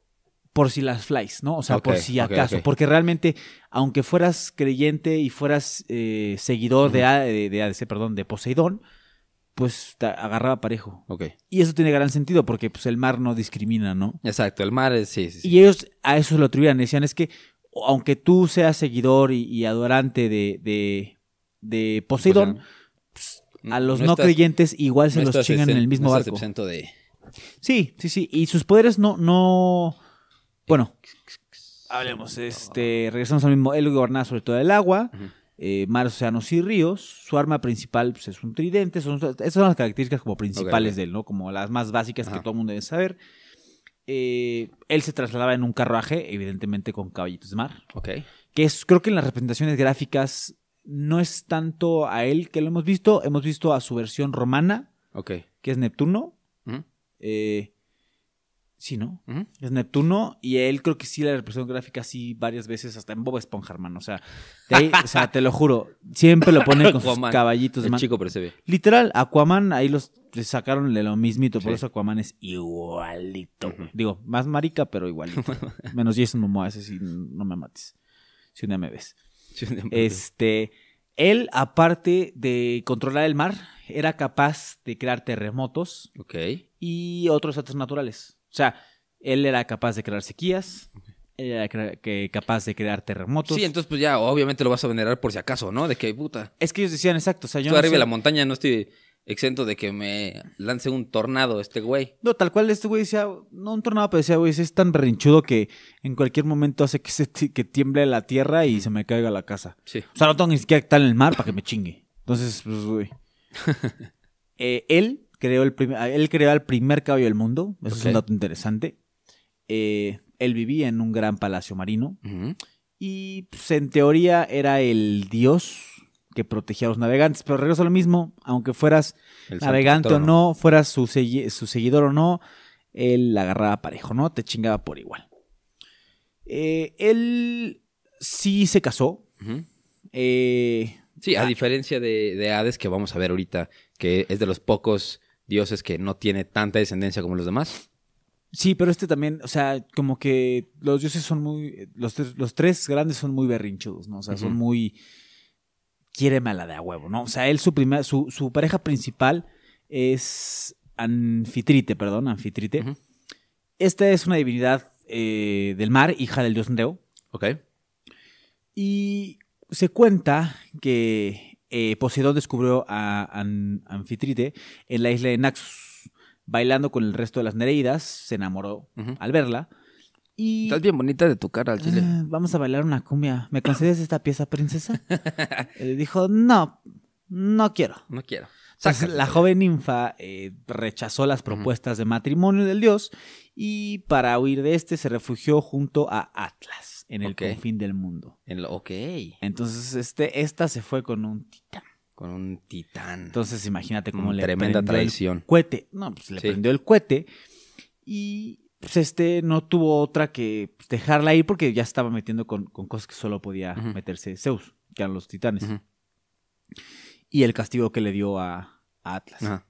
por si las flies, ¿no? O sea, por si acaso. Porque realmente, aunque fueras creyente y fueras eh, seguidor de, de, de ADC, perdón, de Poseidón, pues agarraba parejo. Ok. Y eso tiene gran sentido porque pues, el mar no discrimina, ¿no? Exacto, el mar es, sí, sí, sí. Y ellos a eso lo atribuían. Decían, es que aunque tú seas seguidor y, y adorante de, de, de Poseidón, a los no, estás- creyentes igual se no los chingan en el mismo no barco. de... Sí, sí, sí. Y sus poderes no, no. Bueno. Hablemos, este. Regresamos al mismo. Él gobernaba sobre todo el agua. Eh, mares, océanos y ríos. Su arma principal pues, es un tridente. Son, esas son las características como principales de él, ¿no? Como las más básicas que todo el mundo debe saber. Eh, él se trasladaba en un carruaje, evidentemente con caballitos de mar. Ok. Que es, creo que en las representaciones gráficas no es tanto a él que lo hemos visto. Hemos visto a su versión romana, Ok. que es Neptuno. Eh, sí, ¿no? Es Neptuno y él creo que sí la representación gráfica sí varias veces hasta en Bob Esponja, hermano. O sea, de ahí- o sea, te lo juro, siempre lo ponen con sus caballitos El mar. chico pero se ve. Literal, Aquaman ahí los le sacaron de lo mismito, por eso Aquaman es igualito. Digo, más marica, pero igualito. Menos Jason Momoa, ese sí no me mates. Si un día me ves. Este, él aparte de controlar el mar, era capaz de crear terremotos, Ok. y otros desastres naturales. O sea, él era capaz de crear sequías, él era que capaz de crear terremotos. Sí, entonces pues ya obviamente lo vas a venerar por si acaso, ¿no? De que puta. Es que ellos decían exacto, o sea, yo no arriba sé- de la montaña no estoy exento de que me lance un tornado este güey. No, tal cual este güey decía, no un tornado, pero decía, güey, es tan berrinchudo que en cualquier momento hace que, se que tiemble la tierra y se me caiga la casa. Sí. O sea, no tengo ni siquiera que estar en el mar para que me chingue. Entonces, pues, güey. Eh, él creó el primer, él creó el primer caballo del mundo. Eso es un dato interesante. Eh, él vivía en un gran palacio marino. Y pues, en teoría era el dios que protegía a los navegantes. Pero regreso a lo mismo, aunque fueras El navegante o no, fueras su, segui- su seguidor o no, él la agarraba parejo, ¿no? Te chingaba por igual. Eh, él sí se casó. Eh, Sí, a Ah. diferencia de, de Hades, que vamos a ver ahorita, que es de los pocos dioses que no tiene tanta descendencia como los demás. sí, pero este también, o sea, como que los dioses son muy. Los, tres- los tres grandes son muy berrinchudos, ¿no? O sea, son muy. Quiéreme a la de a huevo, ¿no? O sea, él, su, primer, su, su pareja principal es Anfitrite, perdón, Anfitrite. Esta es una divinidad eh, del mar, hija del dios Neo. Ok. Y se cuenta que eh, Poseidón descubrió a An- Anfitrite en la isla de Naxos. Bailando con el resto de las Nereidas, se enamoró al verla. Y Estás bien bonita de tu cara al chile. "Ah, vamos a bailar una cumbia. ¿Me concedes esta pieza, princesa? Él dijo, no, no quiero. No quiero. Entonces, la joven ninfa eh, rechazó las propuestas de matrimonio del dios y para huir de este se refugió junto a Atlas en el Ok. confín del mundo. En lo- ok. Entonces, este, esta se fue con un titán. Con un titán. Entonces, imagínate cómo Mm, le tremenda prendió el traición. cohete. No, pues le Sí. prendió el cohete y pues este no tuvo otra que pues, dejarla ir porque ya estaba metiendo con, con cosas que solo podía meterse Zeus, que eran los titanes. Y el castigo que le dio a, a Atlas.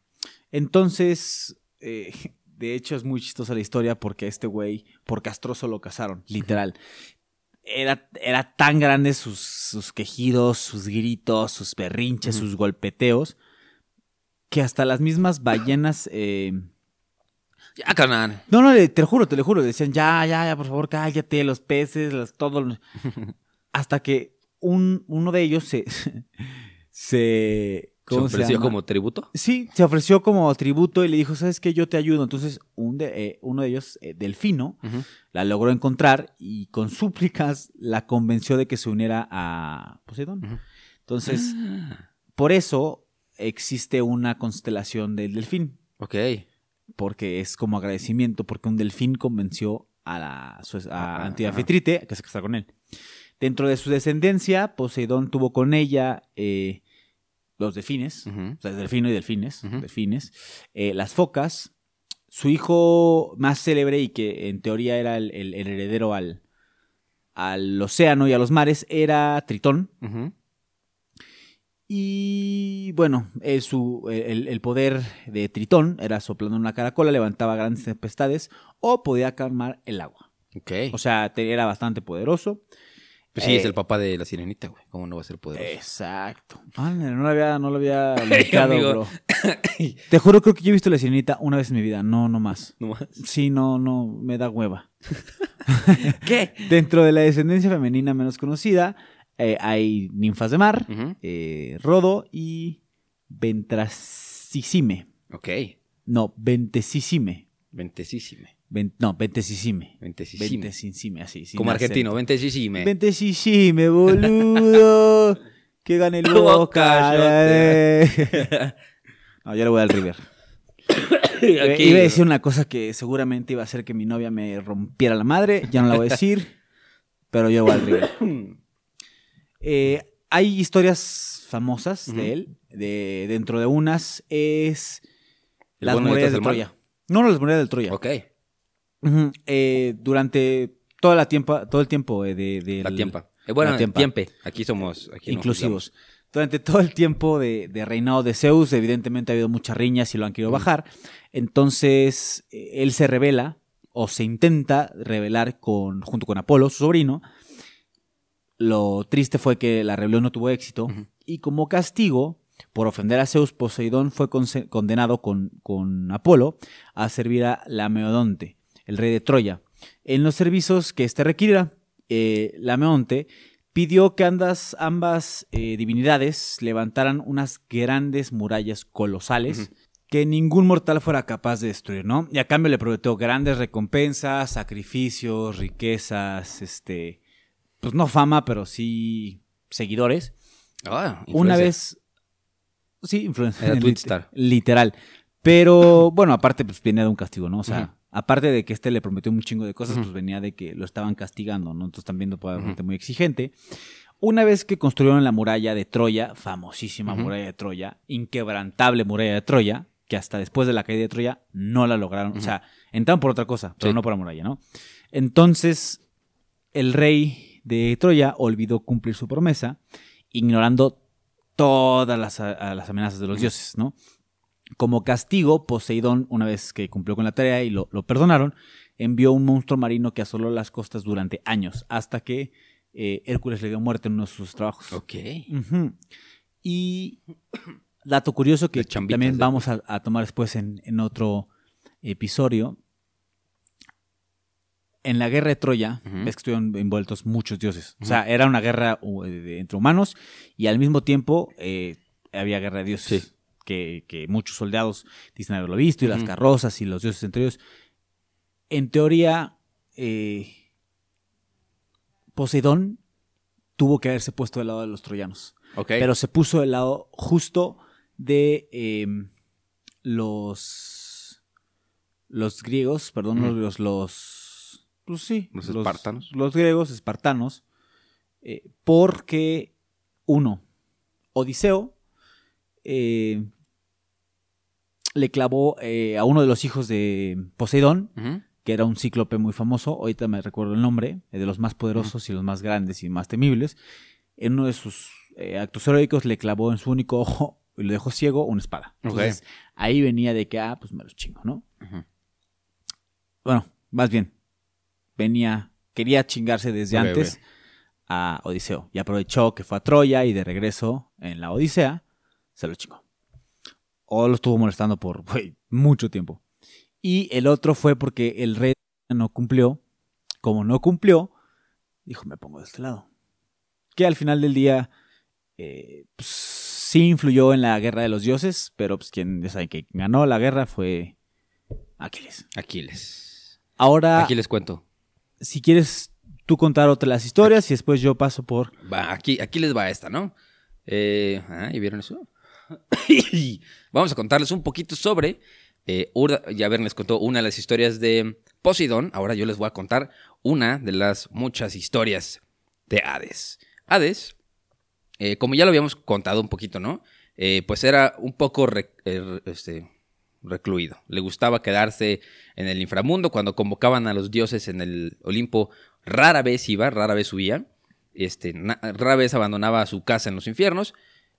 Entonces, eh, de hecho es muy chistosa la historia porque este güey, por castroso lo cazaron, literal. Era, era tan grande sus, sus quejidos, sus gritos, sus berrinches, sus golpeteos, que hasta las mismas ballenas... eh, Ya, carnal. no, no, te lo juro, te lo juro. Decían, ya, ya, ya, por favor, cállate, los peces, los- todo. lo-". Hasta que un, uno de ellos se. se ¿Se ¿Cómo se, ofreció como tributo? Sí, se ofreció como tributo y le dijo, ¿sabes qué? Yo te ayudo. Entonces, un de- eh, uno de ellos, eh, Delfino, la logró encontrar y con súplicas la convenció de que se uniera a Poseidón. Entonces, Ah, por eso existe una constelación del delfín ok. porque es como agradecimiento, porque un delfín convenció a, la, a Ah, Antianfitrite que se casara con él. Dentro de su descendencia, Poseidón tuvo con ella eh, los delfines, o sea, delfino y delfines, delfines, eh, las focas, su hijo más célebre y que en teoría era el, el- el heredero al, al océano y a los mares era Tritón. Y bueno, eh, su, el, el poder de Tritón era soplando una caracola, levantaba grandes tempestades o podía calmar el agua. O sea, era bastante poderoso. Pues sí, es eh. el papá de la sirenita, güey. ¿Cómo no va a ser poderoso? Exacto. Ah, no lo había, no lo había bro. Te juro, creo que yo he visto la sirenita una vez en mi vida. No, no más. ¿No más? Sí, no, no, me da hueva. ¿Qué? Dentro de la descendencia femenina menos conocida, eh, hay ninfas de mar, eh, rodo y ventrasicime. Ok. No, ventesicime. Ventesicime. No, 20, no, ventesisime. Ventesisime. Ventesisime, así. Como argentino, ventesisime. Ventesisime, boludo. que gane el Boca. Eh. no, yo le voy al River. Iba a decir una cosa que seguramente iba a hacer que mi novia me rompiera la madre. Ya no la voy a decir. pero yo voy al River. Eh, hay historias famosas de él. De, dentro de unas es Las murallas de Troya. No, no, las murallas del Troya. Ok. Eh, durante toda la tiempo, todo el tiempo eh, de, de La tiempa. Eh, bueno, la tiempa. tiempe. Aquí somos. Aquí inclusivos. Durante todo el tiempo de, de reinado de Zeus, evidentemente ha habido muchas riñas y lo han querido bajar. Entonces, eh, él se revela o se intenta revelar con, junto con Apolo, su sobrino. Lo triste fue que la rebelión no tuvo éxito. Y como castigo, por ofender a Zeus, Poseidón fue condenado con, con Apolo a servir a Lameodonte, el rey de Troya. En los servicios que éste requiriera, eh, Lameonte pidió que ambas, ambas eh, divinidades levantaran unas grandes murallas colosales que ningún mortal fuera capaz de destruir, ¿no? Y a cambio le prometió grandes recompensas, sacrificios, riquezas, este, pues no fama, pero sí seguidores. Ah, Una vez. Sí, influencer. Era. Literal. Pero bueno, aparte, pues viene de un castigo, ¿no? O sea. Aparte de que este le prometió un chingo de cosas, pues venía de que lo estaban castigando, ¿no? Entonces también no puede gente muy exigente. Una vez que construyeron la muralla de Troya, famosísima muralla de Troya, inquebrantable muralla de Troya, que hasta después de la caída de Troya no la lograron. O sea, entraron por otra cosa, pero Sí. no por la muralla, ¿no? Entonces, el rey de Troya olvidó cumplir su promesa, ignorando todas las, a- las amenazas de los dioses, ¿no? Como castigo, Poseidón, una vez que cumplió con la tarea y lo, lo perdonaron, envió un monstruo marino que asoló las costas durante años, hasta que eh, Hércules le dio muerte en uno de sus trabajos. Ok. Y dato curioso que también de vamos a, a tomar después en, en otro episodio. En la guerra de Troya, ves que estuvieron envueltos muchos dioses. O sea, era una guerra entre humanos y al mismo tiempo eh, había guerra de dioses. Sí. Que, que muchos soldados dicen haberlo visto y las carrozas y los dioses entre ellos. En teoría, eh, Poseidón tuvo que haberse puesto del lado de los troyanos. Pero se puso del lado justo de eh, los. Los griegos, perdón, los. los pues sí. Los espartanos. Los griegos, espartanos. eh, porque, uno, Odiseo eh, le clavó eh, a uno de los hijos de Poseidón, que era un cíclope muy famoso, ahorita me recuerdo el nombre, eh, de los más poderosos y los más grandes y más temibles, en uno de sus eh, actos heroicos le clavó en su único ojo y lo dejó ciego una espada. Entonces ahí venía de que, ah, pues me los chingo, ¿no? Bueno, más bien, venía, quería chingarse desde antes a Odiseo. Y aprovechó que fue a Troya y de regreso en la Odisea se lo chingó. O lo estuvo molestando por mucho tiempo. Y el otro fue porque el rey no cumplió. Como no cumplió, dijo, me pongo de este lado. Que al final del día eh, pues, sí influyó en la guerra de los dioses, pero pues quien ya saben que ganó la guerra fue Aquiles. Aquiles. Ahora, Aquí les cuento. si quieres tú contar otra de las historias y después yo paso por... Va, aquí, aquí les va esta, ¿no? Eh, ah, ¿y vieron eso? Vamos a contarles un poquito sobre. eh, ya ver, les contó una de las historias de Poseidón. Ahora yo les voy a contar una de las muchas historias de Hades. Hades, eh, como ya lo habíamos contado un poquito, ¿no? Eh, pues era un poco eh, este, recluido. Le gustaba quedarse en el inframundo. Cuando convocaban a los dioses en el Olimpo, rara vez iba, rara vez subía. Este, rara vez abandonaba su casa en los infiernos.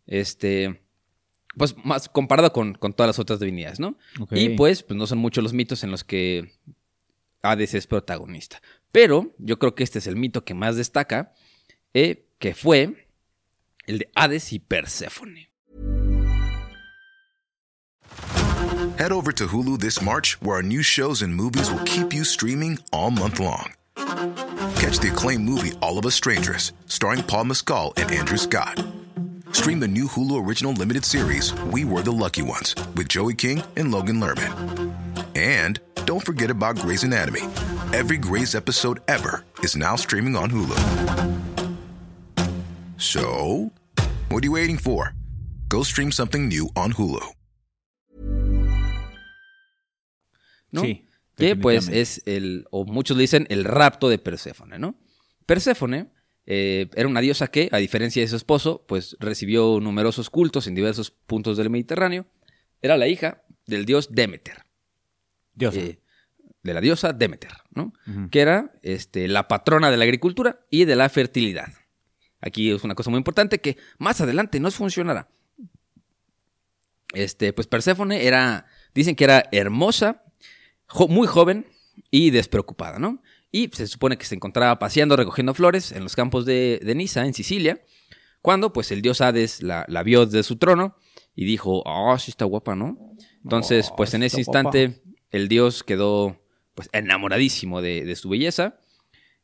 Este, pues más comparado con, con todas las otras divinidades, ¿no? Y pues, pues no son muchos los mitos en los que Hades es protagonista. Pero yo creo que este es el mito que más destaca, eh, que fue el de Hades y Perséfone. Head over to Hulu this March, where our new shows and movies will keep you streaming all month long. Catch the acclaimed movie All of Us Strangers, starring Paul Mescal and Andrew Scott. Stream the new Hulu original limited series We Were the Lucky Ones with Joey King and Logan Lerman. And don't forget about Grey's Anatomy. Every Grey's episode ever is now streaming on Hulu. So, what are you waiting for? Go stream something new on Hulu. ¿no? Sí, que pues es el, o muchos le dicen, el rapto de Perséfone, ¿no? Perséfone eh, era una diosa que, a diferencia de su esposo, pues recibió numerosos cultos en diversos puntos del Mediterráneo. Era la hija del dios Demeter, Dios. eh, de la diosa Demeter, ¿no? Que era este, la patrona de la agricultura y de la fertilidad. Aquí es una cosa muy importante que más adelante nos funcionará. Este, pues Perséfone era, dicen que era hermosa, jo- muy joven y despreocupada, ¿no? Y se supone que se encontraba paseando, recogiendo flores en los campos de, de Nisa, en Sicilia, cuando pues el dios Hades la, la vio desde su trono y dijo, ah, sí está guapa, ¿no? Entonces, Oh, pues en ese guapa. instante el dios quedó pues enamoradísimo de, de su belleza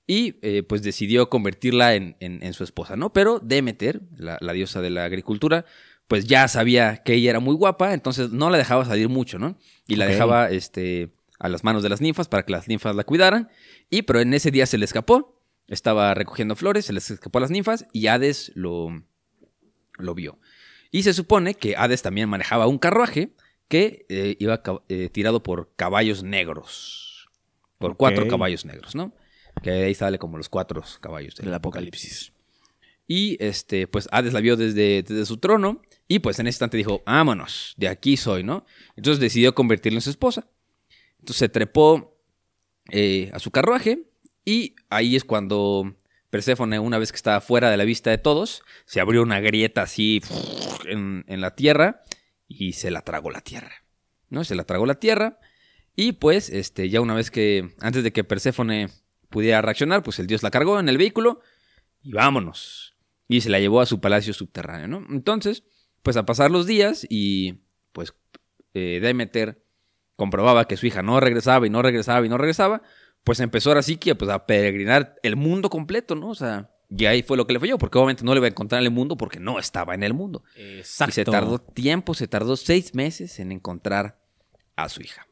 y eh, pues decidió convertirla en, en- en su esposa, ¿no? Pero Demeter, la, la diosa de la agricultura, pues ya sabía que ella era muy guapa, entonces no la dejaba salir mucho, ¿no? Y la dejaba este, a las manos de las ninfas para que las ninfas la cuidaran. Y pero en ese día se le escapó, estaba recogiendo flores, se les escapó a las ninfas y Hades lo, lo vio. Y se supone que Hades también manejaba un carruaje que eh, iba eh, tirado por caballos negros. Por cuatro caballos negros, ¿no? Que ahí sale como los cuatro caballos del El apocalipsis. y este, pues Hades la vio desde, desde su trono. Y pues en ese instante dijo, vámonos, de aquí soy, ¿no? Entonces decidió convertirla en su esposa. Entonces se trepó eh, a su carruaje. Y ahí es cuando Perséfone, una vez que estaba fuera de la vista de todos, se abrió una grieta así en, la tierra. Y se la tragó la tierra. ¿No? Se la tragó la tierra. Y pues, este, ya una vez que, antes de que Perséfone pudiera reaccionar, pues el dios la cargó en el vehículo y vámonos. Y se la llevó a su palacio subterráneo, ¿no? Entonces, pues a pasar los días y pues eh, Demeter comprobaba que su hija no regresaba y no regresaba y no regresaba, pues empezó ahora sí que pues, a peregrinar el mundo completo, ¿no? O sea, y ahí fue lo que le falló, porque obviamente no le iba a encontrar en el mundo porque no estaba en el mundo. Exacto. Y se tardó tiempo, se tardó seis meses en encontrar a su hija.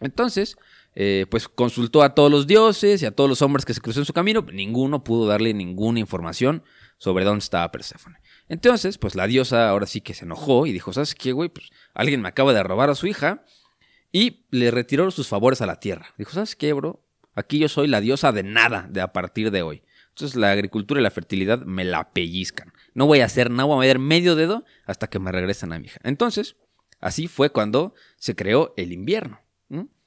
Entonces, eh, pues consultó a todos los dioses y a todos los hombres que se cruzó en su camino. Ninguno pudo darle ninguna información sobre dónde estaba Perséfone. Entonces, pues la diosa ahora sí que se enojó y dijo, ¿sabes qué, güey? Pues alguien me acaba de robar a su hija y le retiró sus favores a la tierra. Dijo, ¿sabes qué, bro? Aquí yo soy la diosa de nada de a partir de hoy. Entonces la agricultura y la fertilidad me la pellizcan. No voy a hacer nada, voy a dar medio dedo hasta que me regresen a mi hija. Entonces, así fue cuando se creó el invierno.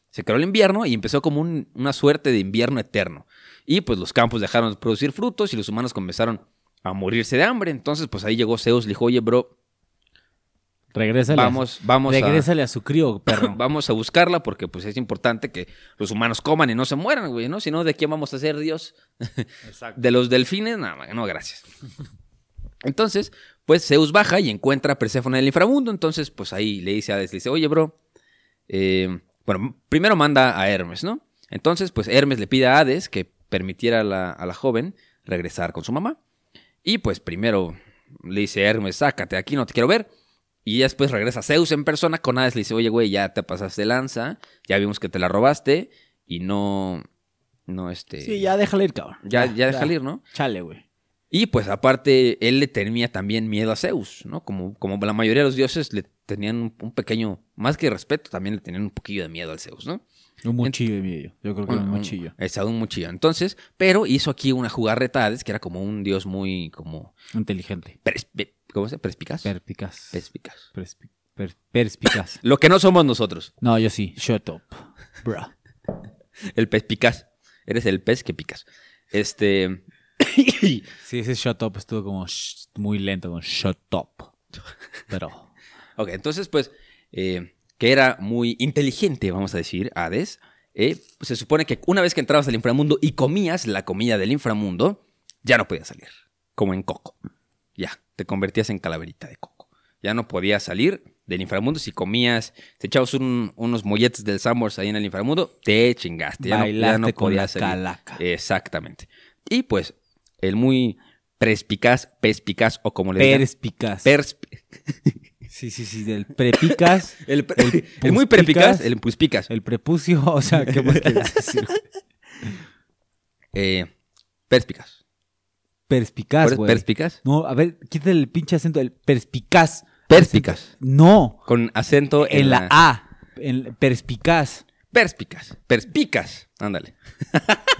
Se creó el invierno y empezó como un- una suerte de invierno eterno. Y pues los campos dejaron de producir frutos y los humanos comenzaron a morirse de hambre. Entonces, pues ahí llegó Zeus, le dijo, oye, bro, Regrésale. vamos, vamos a, a... regrésale a su crío, perro. Vamos a buscarla porque pues es importante que los humanos coman y no se mueran, güey, ¿no? Si no, ¿de quién vamos a ser Dios? De los delfines, nada, no, gracias. Entonces, pues Zeus baja y encuentra a Perséfone en el inframundo. Entonces, pues ahí le dice a Hades, le dice, oye, bro, eh, bueno, primero manda a Hermes, ¿no? Entonces, pues Hermes le pide a Hades que permitiera a la, a la joven regresar con su mamá. Y pues primero le dice a Hermes, sácate, aquí no te quiero ver. Y ya después regresa Zeus en persona con Hades, le dice, oye, güey, ya te pasaste lanza, ya vimos que te la robaste y no, no, este... Sí, ya déjale ir, cabrón. Ya, ya déjale ir, ¿no? Chale, güey. Y pues aparte, él le tenía también miedo a Zeus, ¿no? Como, como la mayoría de los dioses le tenían un, un pequeño, más que respeto, también le tenían un poquillo de miedo al Zeus, ¿no? Un mochillo de medio. Yo creo que era un mochillo. Exacto, un mochillo. Entonces, pero hizo aquí una jugarreta Hades, que era como un dios muy, como, Inteligente. perspe- ¿cómo se dice? Perspicaz. Perspicaz. Perspicaz. Perspi- per- perspicaz. Lo que no somos nosotros, No, yo sí. Shut up. Bro. el pez Eres el pez que picas. Este... Sí, ese shut up estuvo como muy lento, con shut up. Pero. Ok, entonces, pues, eh, que era muy inteligente, vamos a decir, Hades. eh, pues, se supone que una vez que entrabas al inframundo y comías la comida del inframundo, ya no podías salir. Como en Coco. Ya, te convertías en calaverita de Coco. Ya no podías salir del inframundo. Si comías, te echabas un- unos molletes del Sambors ahí en el inframundo, te chingaste. Ya no, ya Bailaste no con la podías salir. Exactamente. Y pues, el muy perspicaz, perspicaz, o como le digan. Perspicaz. persp- sí, sí, sí. Del prepicaz. el, El el muy perspicaz, el puspicaz. El prepucio. O sea, ¿qué más quieres decir? Eh, perspicaz. Perspicaz, Per- güey. perspicaz. No, a ver, quítale el pinche acento. El perspicaz. Perspicaz. No. Con acento En la A. En perspicaz. Perspicaz. Perspicaz. Ándale.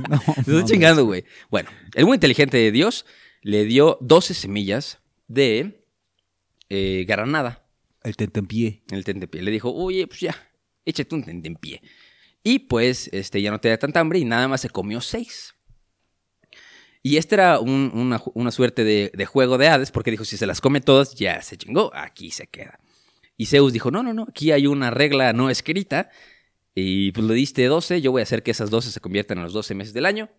No, Te estoy chingando, güey. Bueno, el muy inteligente de Dios le dio 12 semillas de eh, granada El tentempié. en el tentempié. Le dijo, oye, pues ya, échate un tentempié. Y pues este, ya no tenía tanta hambre y nada más se comió seis. Y este era una suerte de, de juego de Hades, porque dijo, si se las come todas, ya se chingó, aquí se queda. Y Zeus dijo, no, no, no, aquí hay una regla no escrita, y pues le diste 12, yo voy a hacer que esas 12 se conviertan en los 12 meses del año.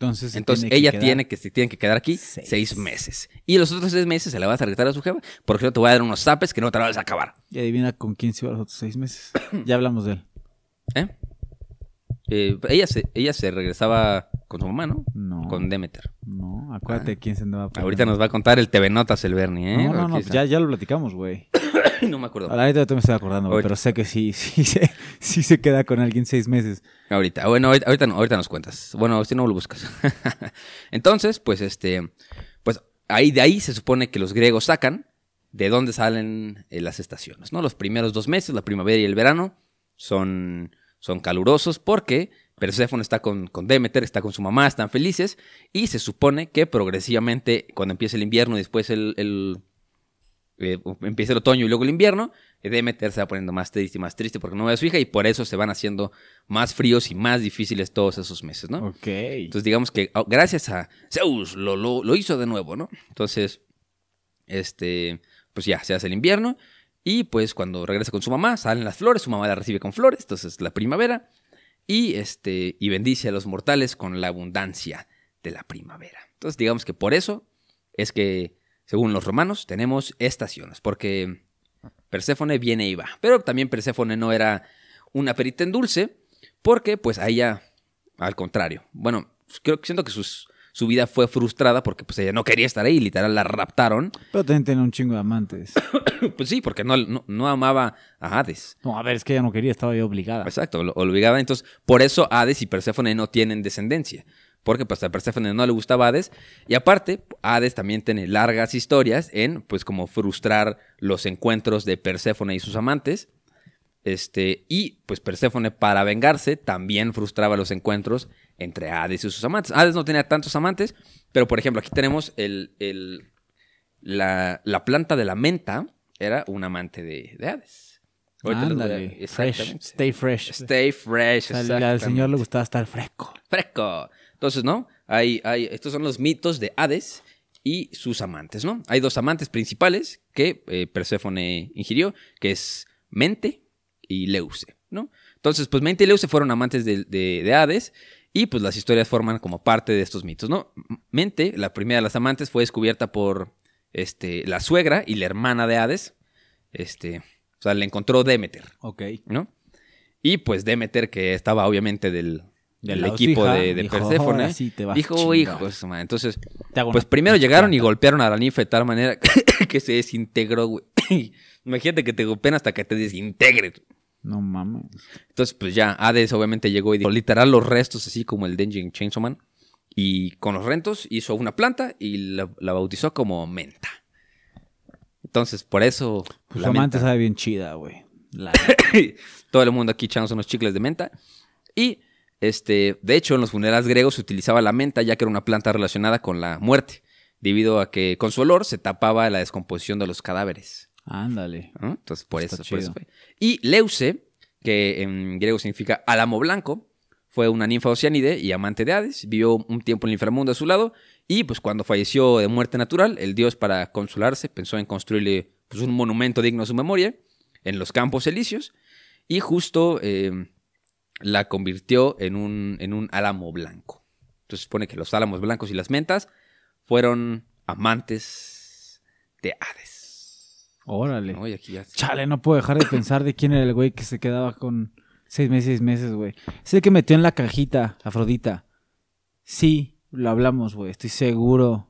Entonces, Entonces tiene ella tiene que, se que quedar aquí seis. seis. meses. Y los otros seis meses se la vas a regresar a su jefa, porque no te voy a dar unos zapes que no te la vas a acabar. Y adivina con quién se iba los otros seis meses. ya hablamos de él. ¿Eh? Eh, ella, se, ella se regresaba con su mamá, ¿no? No. Con Demeter. No, acuérdate quién se andaba. por Ahorita nos va a contar el TV Notas el Bernie, ¿eh? No, no, no, ya, ya lo platicamos, güey. no me acuerdo. Ahorita yo me estoy acordando, güey, pero sé que sí, sí, se- sí se queda con alguien seis meses. Ahorita, bueno, ahorita, no- ahorita nos cuentas. Bueno, si no lo buscas. Entonces, pues este, pues ahí de ahí se supone que los griegos sacan de dónde salen eh, las estaciones, ¿no? Los primeros dos meses, la primavera y el verano, son, son calurosos porque Perséfone está con, con Demeter, está con su mamá, están felices, y se supone que progresivamente, cuando empieza el invierno y después el, el- eh, empieza el otoño y luego el invierno, Demeter se va poniendo más triste y más triste porque no ve a su hija, y por eso se van haciendo más fríos y más difíciles todos esos meses, ¿no? Ok. Entonces, digamos que oh, gracias a Zeus lo, lo, lo hizo de nuevo, ¿no? Entonces, este, pues ya se hace el invierno. Y pues cuando regresa con su mamá, salen las flores, su mamá la recibe con flores, entonces la primavera. Y este, y bendice a los mortales con la abundancia de la primavera. Entonces, digamos que por eso es que, según los romanos, tenemos estaciones, porque Perséfone viene y va. Pero también Perséfone no era una perita en dulce, porque pues a ella, al contrario, bueno, creo que siento que sus- su vida fue frustrada porque pues ella no quería estar ahí, literal la raptaron. Pero también tiene un chingo de amantes. Pues sí, porque no, no, no amaba a Hades. No, a ver, es que ella no quería, estaba yo obligada. Exacto, lo obligaba. Entonces, por eso Hades y Perséfone no tienen descendencia. Porque pues a Perséfone no le gustaba Hades. Y aparte, Hades también tiene largas historias en, pues, como frustrar los encuentros de Perséfone y sus amantes. Este, y pues Perséfone, para vengarse, también frustraba los encuentros entre Hades y sus amantes. Hades no tenía tantos amantes, pero por ejemplo, aquí tenemos el, el- la, la planta de la menta, era un amante de, de Hades. Ándale, fresh, stay fresh. Stay fresh. O sea, al- señor le gustaba estar fresco. Fresco. Entonces, ¿no? Hay, hay, estos son los mitos de Hades y sus amantes, ¿no? Hay dos amantes principales que eh, Perséfone ingirió, que es Mente y Leuce, ¿no? Entonces, pues Mente y Leuce fueron amantes de, de- de Hades y pues las historias forman como parte de estos mitos, ¿no? Mente, la primera de las amantes, fue descubierta por este, la suegra y la hermana de Hades. Este, o sea, le encontró Demeter, Ok. ¿no? Y pues Demeter, que estaba obviamente del, De del equipo hija, de, de dijo, Perséfone, "Ahora sí dijo, chingar". hijo, de su madre". entonces, pues primero llegaron y golpearon a la ninfa de tal manera que se desintegró, güey. Imagínate que te golpeen hasta que te desintegre. No mames. Entonces, pues ya, Hades obviamente llegó y dijo, literal, los restos, así como el Denjin Chainsaw Man. Y con los rentos hizo una planta y la, la bautizó como menta. Entonces, por eso. Pues la menta. sabe bien chida, güey. La- Todo el mundo aquí echamos unos chicles de menta. Y, este, de hecho, en los funerales griegos se utilizaba la menta ya que era una planta relacionada con la muerte, debido a que con su olor se tapaba la descomposición de los cadáveres. Ándale. ¿no? Entonces, por eso, por eso. Y Leuce, que en griego significa álamo blanco, fue una ninfa oceánide y amante de Hades. Vivió un tiempo en el inframundo a su lado Y pues cuando falleció de muerte natural, el dios para consolarse pensó en construirle pues, un monumento digno a su memoria en los Campos Elíseos y justo eh, la convirtió en un, en un álamo blanco. Entonces supone que los álamos blancos y las mentas fueron amantes de Hades. Órale. ¿no? Y aquí ya- Chale, no puedo dejar de pensar de quién era el güey que se quedaba con seis meses, seis meses, güey. Es el que metió en la cajita, Afrodita. Sí, lo hablamos, güey, estoy seguro.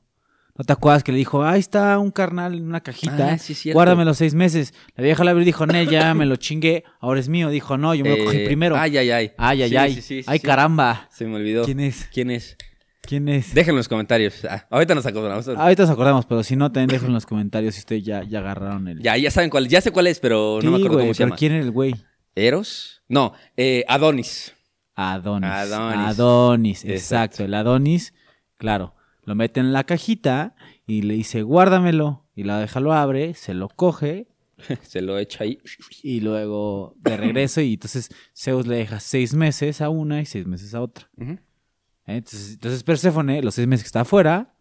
¿No te acuerdas que le dijo, ahí está un carnal en una cajita, Ah, sí, guárdamelo seis meses? La vieja la dijo, no, ya me lo chingué, ahora es mío. Dijo, no, yo me lo cogí Eh, primero. Ay, ay, ay. ay, ay, Sí, ay. sí, ay, caramba. Se me olvidó. ¿Quién es? ¿Quién es? ¿Quién es? Déjenlo en los comentarios. Ah, ahorita nos acordamos. Ahorita nos acordamos, pero si no, también dejen en los comentarios si ustedes ya, ya agarraron el... Ya, ya saben cuál. Ya sé cuál es, pero no me acuerdo cómo se pero llama. ¿quién era el güey? ¿Eros? No, eh, Adonis. Adonis. Adonis. Adonis, Exacto. exacto. El Adonis, claro, lo mete en la cajita y le dice, guárdamelo. Y la deja, lo abre, se lo coge Se lo echa ahí. y luego de regreso. Y entonces Zeus le deja seis meses a una y seis meses a otra. ¿Eh? Entonces, entonces Perséfone, los seis meses que está afuera,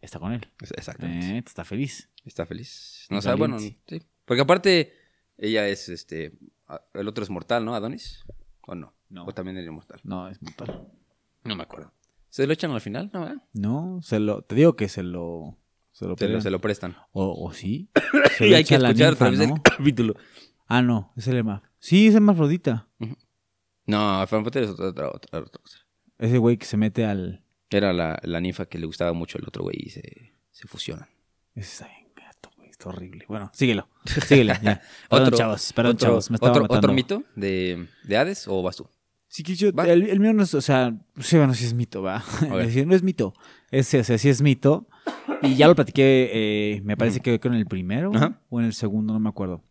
está con él. Exactamente. ¿Eh? Está feliz. Está feliz. No Es sabe, bueno, sí. Porque aparte, ella es este. El otro es mortal, ¿no? Adonis. ¿O no? No. O también era inmortal. No, es mortal. No me acuerdo. ¿Se lo echan al final? No, ¿verdad? No, se lo, te digo que se lo... Se lo, Se lo, pelean. se lo prestan. O, o sí. Se Y hay que escuchar otra vez ¿no? el capítulo. Ah, no, es el Emma. Sí, es hermafrodita. No, Fanfoter es otra, otra, otra. Ese güey que se mete al. Era la, la ninfa que le gustaba mucho el otro güey y se, se fusionan. Ese está bien gato, güey. Está horrible. Bueno, síguelo. Síguelo, ya. Perdón, Otro- chavos. Perdón, otro, chavos. Me estaba otro, matando. ¿Otro mito de, de Hades o vas tú? Sí, que yo, Va. el, el mío no es, o sea, sí, bueno, sí es mito, va. no es mito. Es, o sea, sí es mito. Y ya lo platiqué, eh, me parece que creo en el primero Ajá. o en el segundo, no me acuerdo.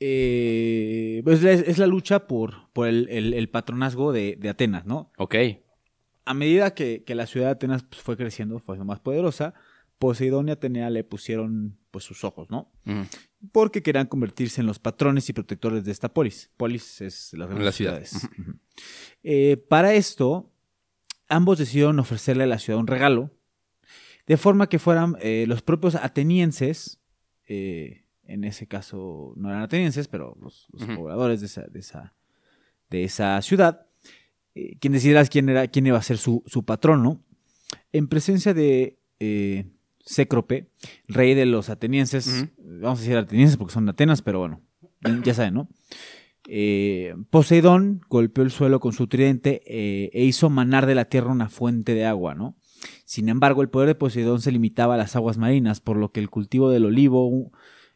Eh, pues es, es la lucha por, por el, el- el patronazgo de, de Atenas, ¿no? Ok. a medida que, que la ciudad de Atenas pues, fue creciendo, fue más poderosa, Poseidón y Atenea le pusieron pues sus ojos, ¿no? Ujú. Porque querían convertirse en los patrones y protectores de esta polis. Polis es las grandes La ciudad. ciudades. Eh, para esto, ambos decidieron ofrecerle a la ciudad un regalo, de forma que fueran eh, los propios atenienses, eh, en ese caso no eran atenienses, pero los, pobladores de esa, de esa, de esa ciudad, quien decidiera quién, era, quién iba a ser su, su patrono, en presencia de Cécrope, rey de los atenienses, vamos a decir atenienses porque son de Atenas, pero bueno, ya- saben, ¿no? Eh, Poseidón golpeó el suelo con su tridente eh, e hizo manar de la tierra una fuente de agua, ¿no? Sin embargo, el poder de Poseidón se limitaba a las aguas marinas, por lo que el cultivo del olivo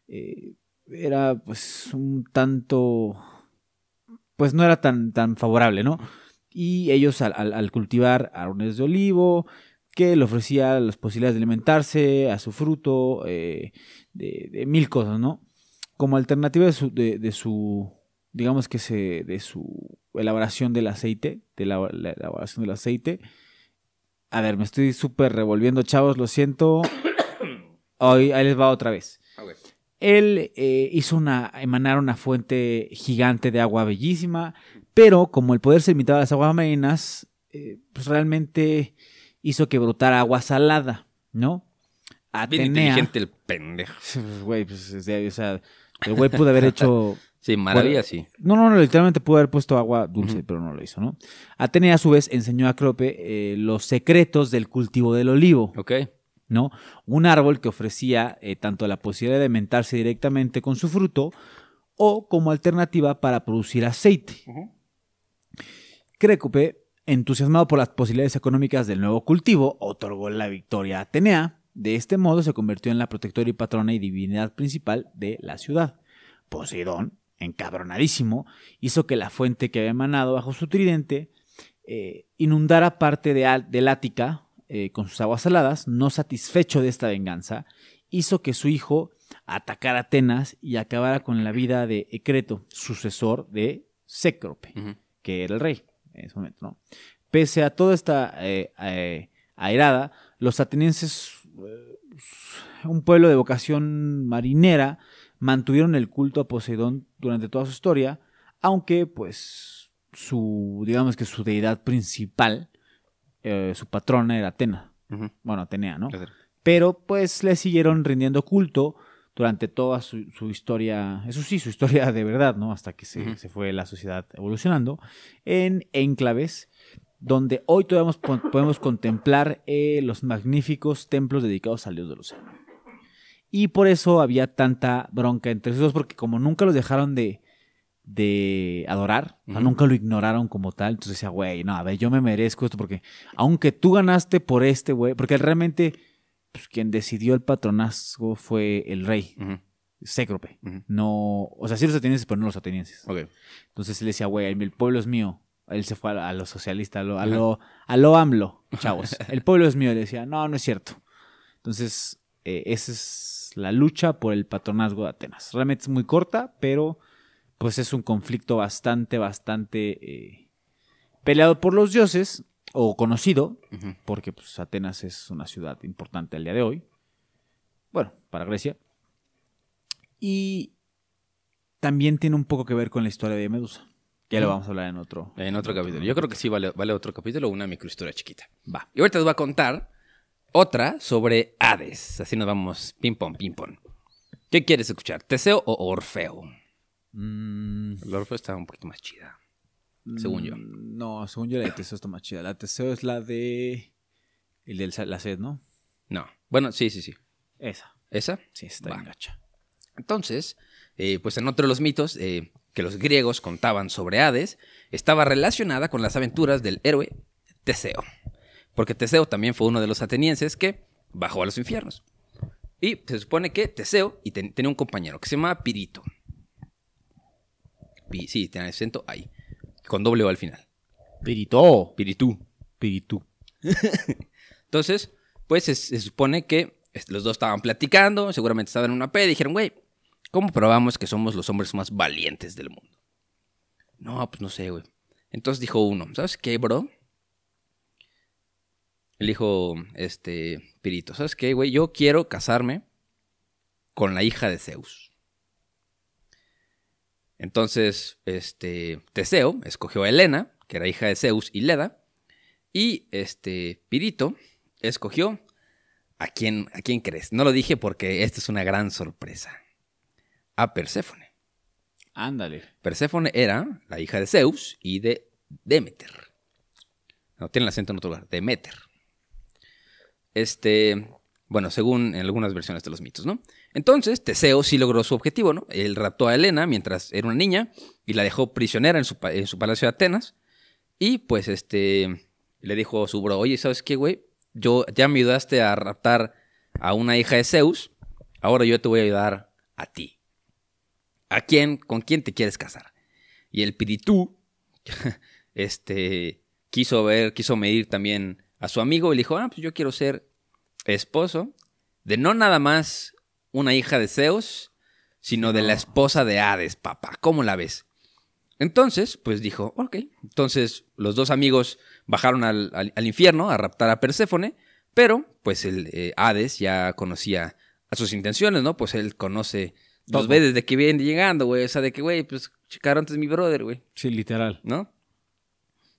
eh, era pues un tanto, pues no era tan, tan favorable, ¿no? Y ellos al, al- al cultivar árboles de olivo, que le ofrecía las posibilidades de alimentarse, a su fruto, eh, de, de mil cosas, ¿no? Como alternativa de su, de, de su digamos que se, de su elaboración del aceite, de la, la elaboración del aceite. A ver, me estoy súper revolviendo, chavos, lo siento. Hoy, ahí les va otra vez. Él eh, hizo una, emanar una fuente gigante de agua bellísima, pero como el poder se limitaba a las aguas marinas, eh, pues realmente hizo que brotara agua salada, ¿no? Bien Atenea, inteligente el pendejo. pues, güey, pues, o sea, el güey pudo haber hecho Sí, maravilla, Bueno, sí. no, no, no, literalmente pudo haber puesto agua dulce, pero no lo hizo, ¿no? Atenea, a su vez, enseñó a Crope eh, los secretos del cultivo del olivo, Ok. ¿no? Un árbol que ofrecía eh, tanto la posibilidad de alimentarse directamente con su fruto o como alternativa para producir aceite. Crécope, entusiasmado por las posibilidades económicas del nuevo cultivo, otorgó la victoria a Atenea. De este modo se convirtió en la protectora y patrona y divinidad principal de la ciudad. Poseidón, encabronadísimo, hizo que la fuente que había emanado bajo su tridente eh, inundara parte de, del Ática eh, con sus aguas saladas, no satisfecho de esta venganza, hizo que su hijo atacara Atenas y acabara con la vida de Ecreto, sucesor de Cécrope que era el rey en ese momento, ¿no? Pese a toda esta eh, eh, airada, los atenienses, eh, un pueblo de vocación marinera, mantuvieron el culto a Poseidón durante toda su historia, aunque pues su, digamos que su deidad principal eh, su patrona era Atena. Bueno, Atenea, ¿no? Pero pues le siguieron rindiendo culto durante toda su, su historia, eso sí, su historia de verdad, ¿no? Hasta que se, se fue la sociedad evolucionando, en enclaves, donde hoy todavía podemos, podemos contemplar eh, los magníficos templos dedicados al dios del océano. Y por eso había tanta bronca entre esos dos, porque como nunca los dejaron de, de adorar, o sea, nunca lo ignoraron como tal, entonces decía, güey, no, a ver, yo me merezco esto, porque aunque tú ganaste por este, güey, porque realmente pues, quien decidió el patronazgo fue el rey, Ujú. Cécrope. Ujú. No, o sea, sí los atenienses, pero no los atenienses. Entonces él decía, güey, el pueblo es mío. Él se fue a, a lo socialista, a lo, a lo, a lo AMLO, chavos. El pueblo es mío. Le decía, no, no es cierto. Entonces, eh, esa es la lucha por el patronazgo de Atenas. Realmente es muy corta, pero pues es un conflicto bastante, bastante eh, peleado por los dioses, o conocido, porque pues, Atenas es una ciudad importante al día de hoy. Bueno, para Grecia. Y también tiene un poco que ver con la historia de Medusa. Que ya lo Ujú. vamos a hablar en otro. En otro capítulo. Yo creo que sí vale, vale otro capítulo una microhistoria chiquita. Va. Y ahorita les voy a contar otra sobre Hades. Así nos vamos ping pong, ping pong. ¿Qué quieres escuchar? ¿Teseo o Orfeo? Mm, El Orfeo está un poquito más chida. Según yo. mm, No, según yo la de Teseo está más chida. La de Teseo es la de. El de la sed, ¿no? No. Bueno, sí, sí, sí. Esa. ¿Esa? Sí, está Va. bien gacha. Entonces, eh, pues en otro de los mitos eh, que los griegos contaban sobre Hades, estaba relacionada con las aventuras del héroe Teseo. Porque Teseo también fue uno de los atenienses que bajó a los infiernos. Y se supone que Teseo y ten- tenía un compañero que se llamaba Pirito. Pi- sí, tiene acento ahí. Con doble O al final. Pirito. Piritú. Piritú. Entonces, pues se, se supone que los dos estaban platicando, seguramente estaban en una peda y dijeron, güey, ¿cómo probamos que somos los hombres más valientes del mundo? No, pues no sé, güey. Entonces dijo uno, ¿sabes qué, bro? Él dijo, este, Pirito, ¿sabes qué, güey? Yo quiero casarme con la hija de Zeus. Entonces, este, Teseo escogió a Helena, que era hija de Zeus y Leda, y este Pirito escogió a quién, a quién crees. No lo dije porque esta es una gran sorpresa. A Perséfone. Ándale. Perséfone era la hija de Zeus y de Demeter. No tiene el acento en otro lugar. Demeter. Este, bueno, según en algunas versiones de los mitos, ¿no? Entonces, Teseo sí logró su objetivo, ¿no? Él raptó a Helena mientras era una niña y la dejó prisionera en su, palacio de Atenas. Y pues, este, le dijo a su bro, oye, ¿sabes qué, güey? Yo, ya me ayudaste a raptar a una hija de Zeus, ahora yo te voy a ayudar a ti. ¿A quién, con quién te quieres casar? Y el Piritú, este, quiso ver, quiso medir también a su amigo y le dijo, ah, pues yo quiero ser esposo de no nada más una hija de Zeus, sino de la esposa de Hades, papá. ¿Cómo la ves? Entonces, pues dijo, ok. Entonces, los dos amigos bajaron al, al- al infierno a raptar a Perséfone, pero, pues el eh, Hades ya conocía a sus intenciones, ¿no? Pues él conoce, los Todo. ve desde que viene llegando, güey. O sea, de que, güey, pues, checaron antes mi brother, güey, Sí, literal. ¿no?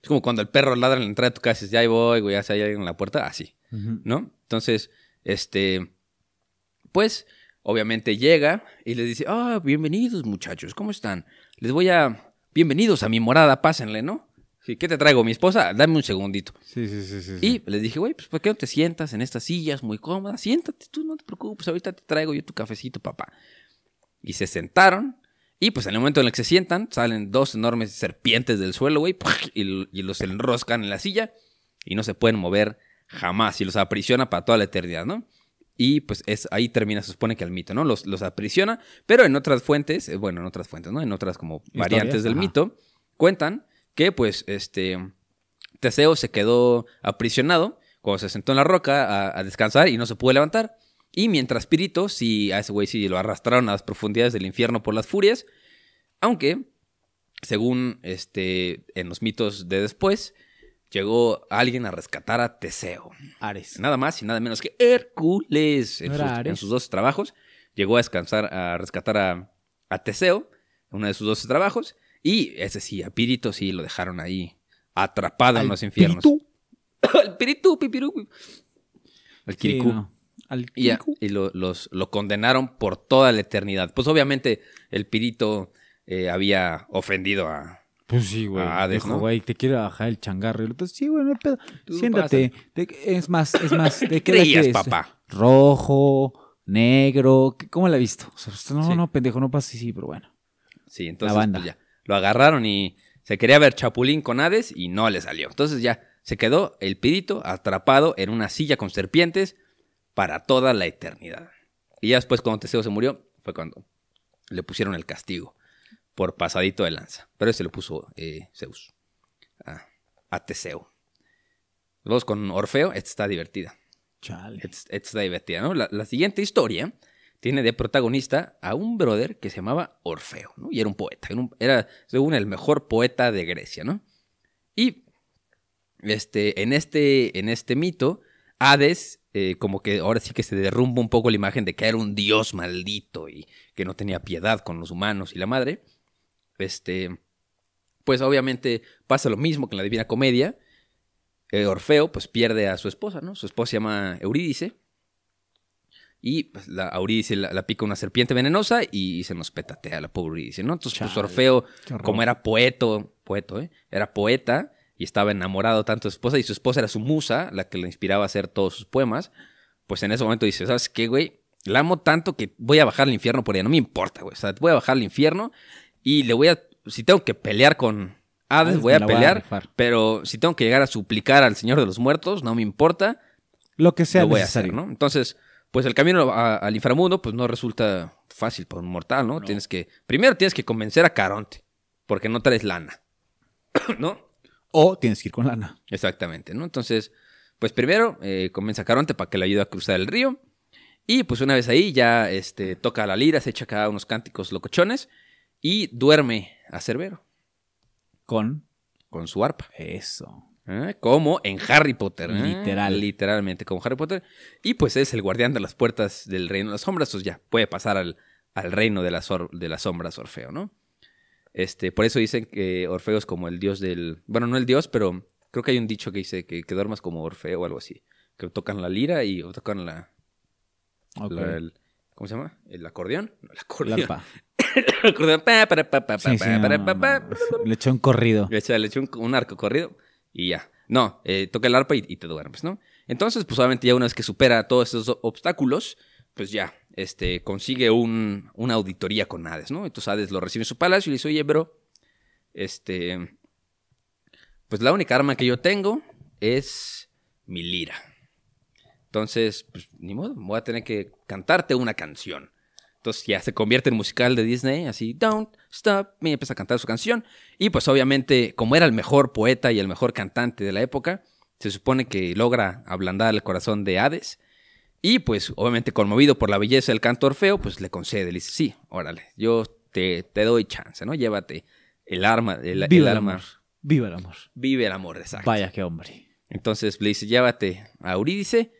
Es como cuando el perro ladra en la entrada de tu casa y dices, ya ahí voy, güey, ya se hay alguien en la puerta, así. ¿no? Entonces, este, pues, obviamente llega y les dice, ah, bienvenidos muchachos, ¿cómo están? Les voy a, bienvenidos a mi morada, pásenle, ¿no? ¿Qué te traigo, mi esposa? Dame un segundito. Sí, sí, sí, sí. Y les dije, güey, pues, ¿por qué no te sientas en estas sillas muy cómodas? Siéntate, tú no te preocupes, ahorita te traigo yo tu cafecito, papá. Y se sentaron. Y pues en el momento en el que se sientan, salen dos enormes serpientes del suelo, güey, y, y los enroscan en la silla y no se pueden mover jamás y los aprisiona para toda la eternidad, ¿no? Y pues es, ahí termina, se supone que el mito, ¿no? Los, los aprisiona, pero en otras fuentes, eh, bueno, en otras fuentes, ¿no? En otras como variantes del Ajá. mito, cuentan que pues este Teseo se quedó aprisionado cuando se sentó en la roca a, a descansar y no se pudo levantar. Y mientras Pirito, sí, a ese güey sí lo arrastraron a las profundidades del infierno por las furias. Aunque, según este, en los mitos de después, llegó alguien a rescatar a Teseo. Ares. Nada más y nada menos que Hércules. En, ¿No sus, en sus dos trabajos. Llegó a descansar, a rescatar a, a Teseo. En uno de sus dos trabajos. Y ese sí, a Pirito sí lo dejaron ahí atrapado en los infiernos. Al piritu, pipiru. Al Sí, Kirikou. no. Al Y, y lo, los, lo condenaron por toda la eternidad. Pues obviamente el pirito eh, había ofendido a... Pues sí, güey. Ah, Hades, Dijo, ¿no? güey, te quiero bajar el changarro. Y el otro, sí, güey, no hay pedo. Tú Siéntate. De- es más, es más. ¿De qué es? papá? Rojo, negro. ¿qué- ¿Cómo la has visto? O sea, pues, no, Sí. no, pendejo, no pasa así, pero bueno. Sí, entonces banda. pues, ya, lo agarraron y se quería ver Chapulín con Hades y no le salió. Entonces ya se quedó el pirito atrapado en una silla con serpientes para toda la eternidad. Y ya después cuando Teseo se murió fue cuando le pusieron el castigo por pasadito de lanza. Pero ese lo puso eh, Zeus a, a Teseo. Luego con Orfeo, esta está divertida. Chale. Esta, esta está divertida, ¿no? La, la siguiente historia tiene de protagonista a un brother que se llamaba Orfeo, ¿no? Y era un poeta. Era, un- era, según el mejor poeta de Grecia, ¿no? Y este, en, este, en este mito, Hades, eh, como que ahora sí que se derrumba un poco la imagen de que era un dios maldito y que no tenía piedad con los humanos y la madre. Este, pues obviamente pasa lo mismo que en la Divina Comedia. Eh, Orfeo pues pierde a su esposa, ¿no? Su esposa se llama Eurídice. Y pues, la Eurídice la, la pica una serpiente venenosa y se nos petatea la pobre Eurídice, ¿no? Entonces pues Orfeo, como era poeto, poeto, ¿eh? Era poeta y estaba enamorado tanto de su esposa y su esposa era su musa, la que le inspiraba a hacer todos sus poemas. Pues en ese momento dice, ¿sabes qué, güey? La amo tanto que voy a bajar al infierno por ella, no me importa, güey. O sea, voy a bajar al infierno y le voy a, si tengo que pelear con Hades, Hades voy a la voy a pelear, pero si tengo que llegar a suplicar al Señor de los Muertos, no me importa, Lo que sea lo voy a hacer, ¿no? Entonces, pues el camino a- al inframundo, pues no resulta fácil para un mortal, ¿no? Tienes que, primero tienes que convencer a Caronte, porque no traes lana, ¿no? O tienes que ir con lana. Exactamente, ¿no? Entonces, pues primero eh, convence a Caronte para que le ayude a cruzar el río. Y pues una vez ahí ya este, toca la lira, se echa acá unos cánticos locochones y duerme a Cerbero Con con su arpa. eso. ¿eh? Como en Harry Potter. ¿eh? Literal. Literalmente, como Harry Potter. Y pues es el guardián de las puertas del reino de las sombras. Pues ya puede pasar al, al reino de de las sombras Orfeo, ¿no? Este, por eso dicen que Orfeo es como el dios del... Bueno, no el dios, pero creo que hay un dicho que dice que, que duermas como Orfeo o algo así. Que tocan la lira y o tocan la... La- el- ¿Cómo se llama? ¿El acordeón? No, el La acordeón. arpa. Le echó un corrido. Le echa, le echa un, un arco corrido y ya. No, eh, toca el arpa y, y te duermes, ¿no? Entonces, pues obviamente ya una vez que supera todos esos obstáculos, pues ya, este, consigue un, una auditoría con Hades, ¿no? Entonces Hades lo recibe en su palacio y le dice, oye, bro, este, pues la única arma que yo tengo es mi lira. Entonces, pues ni modo, voy a tener que cantarte una canción. Entonces ya se convierte en musical de Disney, así, Don't Stop Me, empieza a cantar su canción. Y pues obviamente, como era el mejor poeta y el mejor cantante de la época, se supone que logra ablandar el corazón de Hades. Y pues obviamente conmovido por la belleza del canto Orfeo, pues le concede, le dice, sí, órale, yo te, te doy chance, ¿no? Llévate el arma, el, el Viva el arma. amor. Viva el amor. Vive el amor, exacto. Vaya qué hombre. Entonces le dice, llévate a Eurídice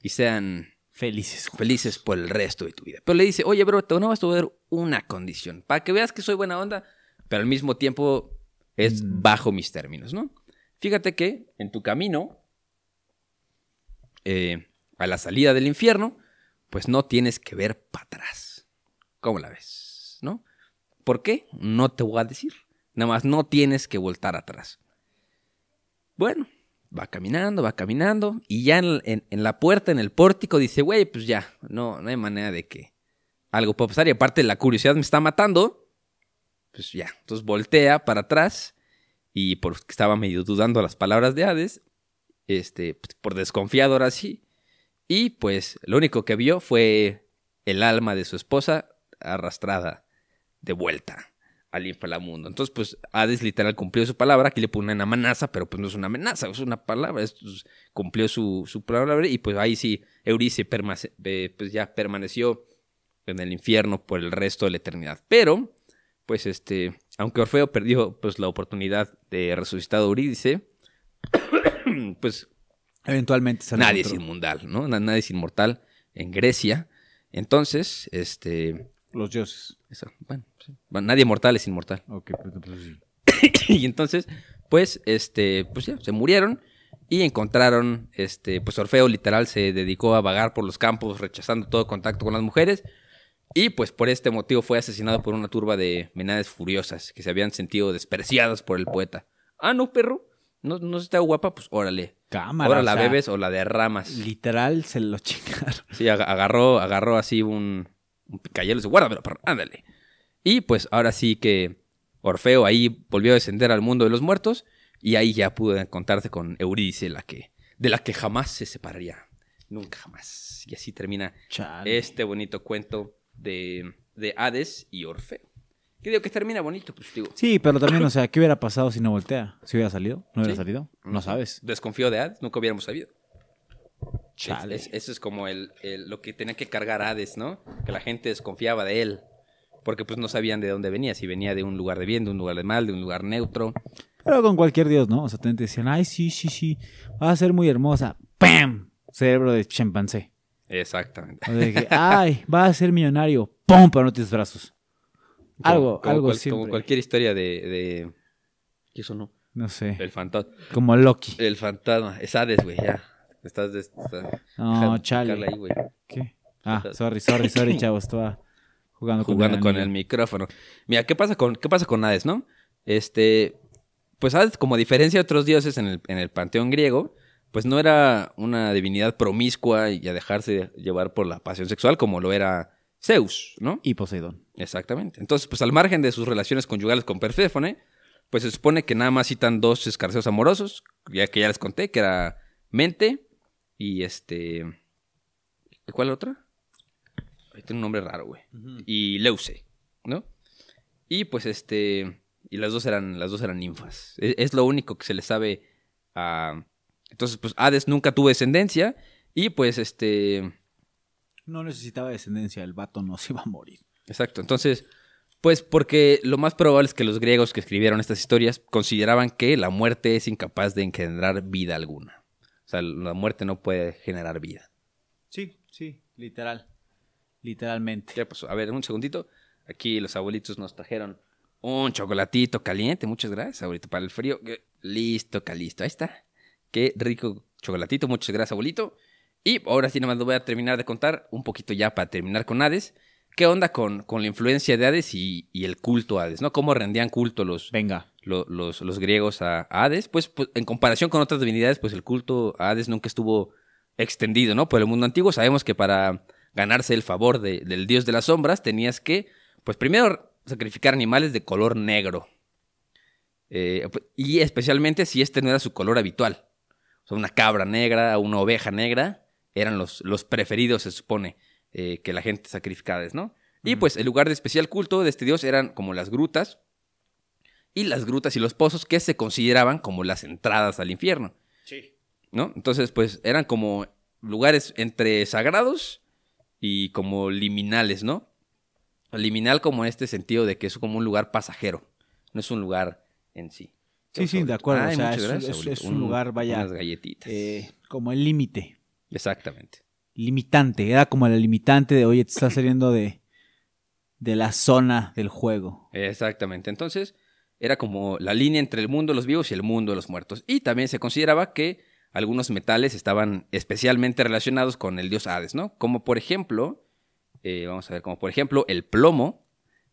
y sean Felices. felices por el resto de tu vida. Pero le dice, oye, bro, te no vas a ver una condición. Para que veas que soy buena onda, pero al mismo tiempo es Mm. bajo mis términos, ¿no? Fíjate que en tu camino eh, a la salida del infierno, pues no tienes que ver para atrás. ¿Cómo la ves? ¿No? ¿Por qué? No te voy a decir. Nada más no tienes que voltar atrás. Bueno, va caminando, va caminando. Y ya en, la puerta, en el pórtico, dice, güey, pues ya, no, no hay manera de que algo pueda pasar. Y aparte la curiosidad me está matando. Pues ya, entonces voltea para atrás. Y porque estaba medio dudando las palabras de Hades. Este, pues, por desconfiado ahora sí. Y pues lo único que vio fue el alma de su esposa arrastrada de vuelta al inframundo. Entonces, pues Hades literal cumplió su palabra. Aquí le pone una amenaza, pero pues no es una amenaza, es una palabra. Es- pues, cumplió su, su palabra y pues ahí sí, Eurice eh, pues ya permaneció en el infierno por el resto de la eternidad. Pero, pues este, aunque Orfeo perdió pues la oportunidad de resucitar a Eurídice, pues Eventualmente nadie es inmortal, ¿no? Na- Nadie es inmortal en Grecia. Entonces, este, Los dioses. eso, bueno, sí. Bueno, nadie mortal es inmortal. Ok, pues, pues, sí. y entonces, pues, este, pues ya, se murieron. y encontraron, este, pues Orfeo literal se dedicó a vagar por los campos rechazando todo contacto con las mujeres y pues por este motivo fue asesinado por una turba de menades furiosas que se habían sentido despreciadas por el poeta. Ah, no, perro, no, no está guapa, pues órale. Cámara. Ahora o la sea, bebes o la derramas. Literal se lo chingaron. Sí, ag- agarró, agarró así un, un picayelo y dice, guárdamelo, perro, ándale. Y pues ahora sí que Orfeo ahí volvió a descender al mundo de los muertos y ahí ya pudo encontrarse con Eurídice, la que, de la que jamás se separaría. Nunca jamás. Y así termina Chale. este bonito cuento de, de Hades y Orfeo. Que digo que termina bonito, pues digo. Sí, pero también, o sea, ¿qué hubiera pasado si no voltea? ¿Si hubiera salido? ¿No hubiera Sí. salido? No sabes. Desconfío de Hades, nunca hubiéramos sabido. Chale. Es- es- eso es como el, el- lo que tenía que cargar Hades, ¿no? Que la gente desconfiaba de él. Porque pues no sabían de dónde venía, si venía de un lugar de bien, de un lugar de mal, de un lugar neutro. Pero con cualquier dios, ¿no? O sea, te decían, ay, sí, sí, sí, va a ser muy hermosa. ¡Pam! Cerebro de chimpancé. Exactamente. O de que, ay, va a ser millonario. ¡Pum! Pero no tienes brazos. Algo, como algo cual- siempre. Como cualquier historia de... de... ¿Qué eso no? No sé. El fantasma. Como Loki. El fantasma. Es Hades, güey, ya. Estás... De, está- No, chale. ahí, güey. ¿Qué? Ah, sorry, sorry, sorry, chavos. Estaba jugando con jugando el con el micrófono. Mira, ¿qué pasa con, qué pasa con Hades, no? Este, pues Hades, como a diferencia de otros dioses en el, en el panteón griego, pues no era una divinidad promiscua y a dejarse llevar por la pasión sexual como lo era Zeus, ¿no? Y Poseidón. Exactamente. Entonces, pues al margen de sus relaciones conyugales con Perséfone, pues se supone que nada más citan dos escarceos amorosos, ya que ya les conté, que era Mente y este... ¿Cuál otra? Ahí tiene un nombre raro, güey. Y Leuce, ¿no? Y pues este... Y las dos eran, las dos eran ninfas. Es, es lo único que se le sabe a... Entonces, pues Hades nunca tuvo descendencia y pues este... No necesitaba descendencia, el vato no se iba a morir. Exacto. Entonces, pues porque lo más probable es que los griegos que escribieron estas historias consideraban que la muerte es incapaz de engendrar vida alguna. Sea, la muerte no puede generar vida. Sí, sí, literal. Literalmente. Ya, pues, a ver, un segundito. Aquí los abuelitos nos trajeron un chocolatito caliente. Muchas gracias, abuelito, para el frío. Listo, calisto. Ahí está. Qué rico chocolatito. Muchas gracias, abuelito. Y ahora sí, nomás lo voy a terminar de contar un poquito ya para terminar con Hades. ¿Qué onda con, con la influencia de Hades y, y el culto a Hades? ¿No? ¿Cómo rendían culto los, Venga. lo- los, los griegos a, Hades? Pues, pues, en comparación con otras divinidades, pues el culto a Hades nunca estuvo extendido, ¿no? Por el mundo antiguo sabemos que para ganarse el favor de- del dios de las sombras tenías que, pues primero sacrificar animales de color negro. Eh, y especialmente si este no era su color habitual. O sea, una cabra negra, una oveja negra, eran los, los preferidos, se supone, eh, que la gente sacrificaba, a Hades, ¿no? Y pues el lugar de especial culto de este dios eran como las grutas, y las grutas y los pozos que se consideraban como las entradas al infierno. ¿No? Entonces, pues eran como lugares entre sagrados y como liminales, ¿no? Liminal como en este sentido de que es como un lugar pasajero, no es un lugar en sí. Sí, sí, de acuerdo. Ay, o sea, muchas es, gracias, es- es un lugar, vaya, Unas galletitas. eh, como el límite. Exactamente. Limitante. Era como la limitante de, oye, te estás saliendo de, de la zona del juego. Exactamente. Entonces, era como la línea entre el mundo de los vivos y el mundo de los muertos. Y también se consideraba que algunos metales estaban especialmente relacionados con el dios Hades, ¿no? Como por ejemplo, eh, vamos a ver, como por ejemplo el plomo,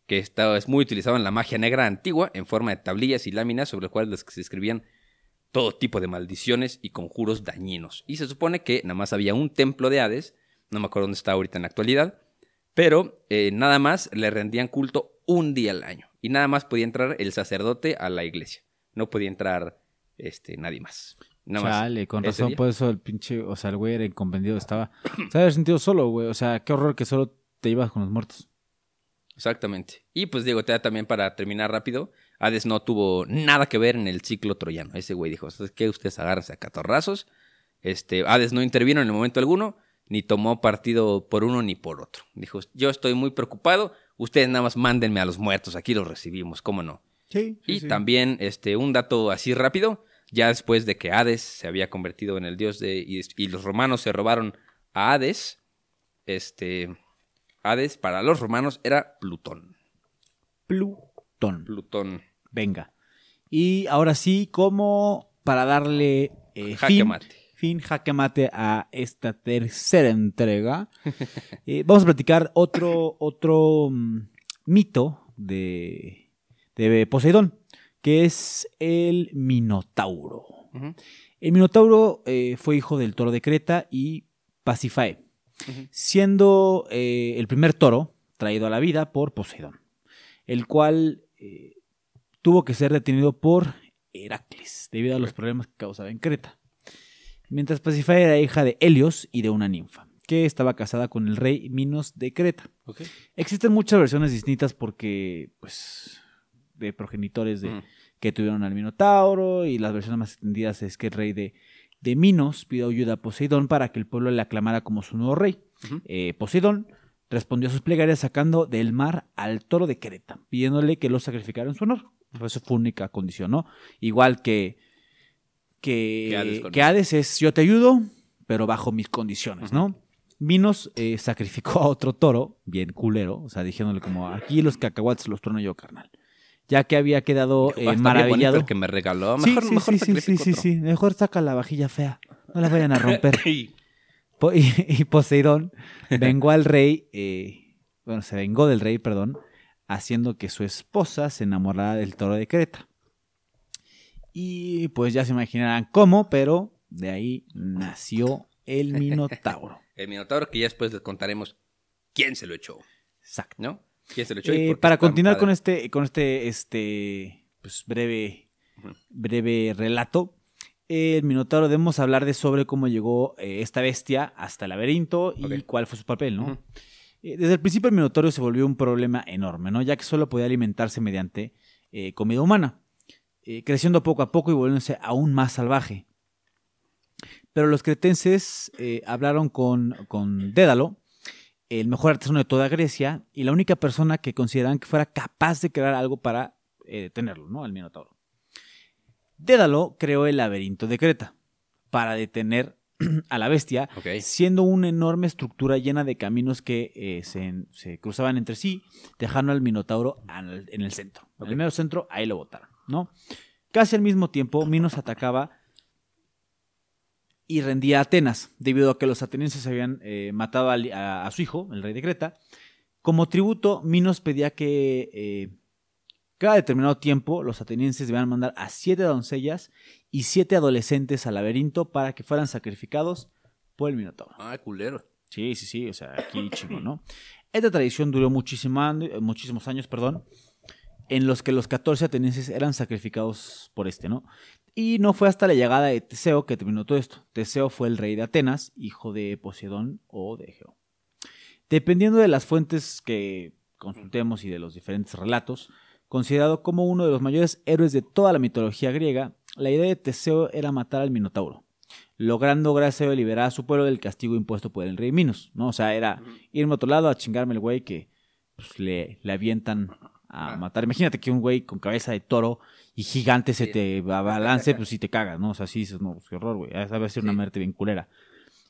que está, es muy utilizado en la magia negra antigua, en forma de tablillas y láminas sobre las cuales se escribían todo tipo de maldiciones y conjuros dañinos. Y se supone que nada más había un templo de Hades, no me acuerdo dónde está ahorita en la actualidad, pero eh, nada más le rendían culto un día al año. Y nada más podía entrar el sacerdote a la iglesia. No podía entrar este, nadie más. Nada más Chale, con razón, día. por eso el pinche, o sea, el güey era incomprendido, estaba, se había sentido solo, güey, o sea, qué horror que solo te ibas con los muertos. Exactamente. Y pues digo, te da también para terminar rápido, Hades no tuvo nada que ver en el ciclo troyano. Ese güey dijo, ¿sabes qué? Ustedes agárrense a catorrazos. Este, Hades no intervino en el momento alguno, ni tomó partido por uno ni por otro. Dijo, yo estoy muy preocupado, ustedes nada más mándenme a los muertos, aquí los recibimos, ¿cómo no? Sí. Y también este, un dato así rápido, ya después de que Hades se había convertido en el dios de... y, y los romanos se robaron a Hades, este... Hades para los romanos era Plutón. Plutón. Plutón. Venga. Y ahora sí, como para darle eh, Jaque fin, mate. fin, jaque mate a esta tercera entrega. Eh, vamos a platicar otro, otro mm, mito de, de Poseidón, que es el Minotauro. El Minotauro eh, fue hijo del toro de Creta y Pasifae, siendo eh, el primer toro traído a la vida por Poseidón, el cual eh, tuvo que ser detenido por Heracles debido a los problemas que causaba en Creta. Mientras Pasifae era hija de Helios y de una ninfa, que estaba casada con el rey Minos de Creta. Ok. Existen muchas versiones distintas porque, pues, de progenitores de, Mm. que tuvieron al Minotauro y las versiones más extendidas es que el rey de, de Minos pidió ayuda a Poseidón para que el pueblo le aclamara como su nuevo rey. Eh, Poseidón respondió a sus plegarias sacando del mar al toro de Creta, pidiéndole que lo sacrificara en su honor. Esa fue única condición, ¿no? Igual que, que, Que Hades con que Hades es yo te ayudo, pero bajo mis condiciones, ¿no? Minos eh, sacrificó a otro toro, bien culero, o sea, diciéndole como, aquí los cacahuates los trono yo, carnal. Ya que había quedado eh, "Va a estar bien maravillado. el que me regaló. Sí, Mejor, sí, mejor sí, sí, sí, sí, otro". sí. Mejor saca la vajilla fea. No la vayan a romper. Y- Po- y, y Poseidón vengó al rey, eh, bueno, se vengó del rey, perdón, haciendo que su esposa se enamorara del toro de Creta. Y pues ya se imaginarán cómo, pero de ahí nació el Minotauro. El Minotauro, que ya después les contaremos quién se lo echó, Exacto. ¿no? ¿Quién se lo echó? y Eh, para continuar con este, con este, este, pues breve, breve relato, el Minotauro debemos hablar de sobre cómo llegó eh, esta bestia hasta el laberinto y cuál fue su papel, ¿no? Desde el principio el Minotauro se volvió un problema enorme, ¿no? Ya que solo podía alimentarse mediante eh, comida humana, eh, creciendo poco a poco y volviéndose aún más salvaje. Pero los cretenses eh, hablaron con, con Dédalo, el mejor artesano de toda Grecia y la única persona que consideraban que fuera capaz de crear algo para eh, detenerlo, ¿no? Al Minotauro. Dédalo creó el laberinto de Creta para detener a la bestia, siendo una enorme estructura llena de caminos que eh, se, se cruzaban entre sí, dejando al Minotauro al- en el centro. En el mero centro, ahí lo botaron, ¿no? Casi al mismo tiempo, Minos atacaba y rendía a Atenas, debido a que los atenienses habían eh, matado a su hijo, el rey de Creta. Como tributo, Minos pedía que eh, cada determinado tiempo los atenienses debían mandar a siete doncellas y siete adolescentes al laberinto para que fueran sacrificados por el Minotauro. Ah, culero. Sí, sí, sí, o sea, aquí chingo, ¿no? Esta tradición duró muchísimos años, perdón, en los que los 14 atenienses eran sacrificados por este, ¿no? Y no fue hasta la llegada de Teseo que terminó todo esto. Teseo fue el rey de Atenas, hijo de Poseidón o de Egeo. Dependiendo de las fuentes que consultemos y de los diferentes relatos, considerado como uno de los mayores héroes de toda la mitología griega, la idea de Teseo era matar al Minotauro, logrando gracias a liberar a su pueblo del castigo impuesto por el rey Minos, ¿no? O sea, era irme a otro lado a chingarme el güey que pues, le, le avientan a matar. Imagínate que un güey con cabeza de toro y gigante se Sí. te abalance, pues sí te cagas, ¿no? O sea, sí dices, no, pues, qué horror, güey. Esa va a ser una Sí. muerte bien culera.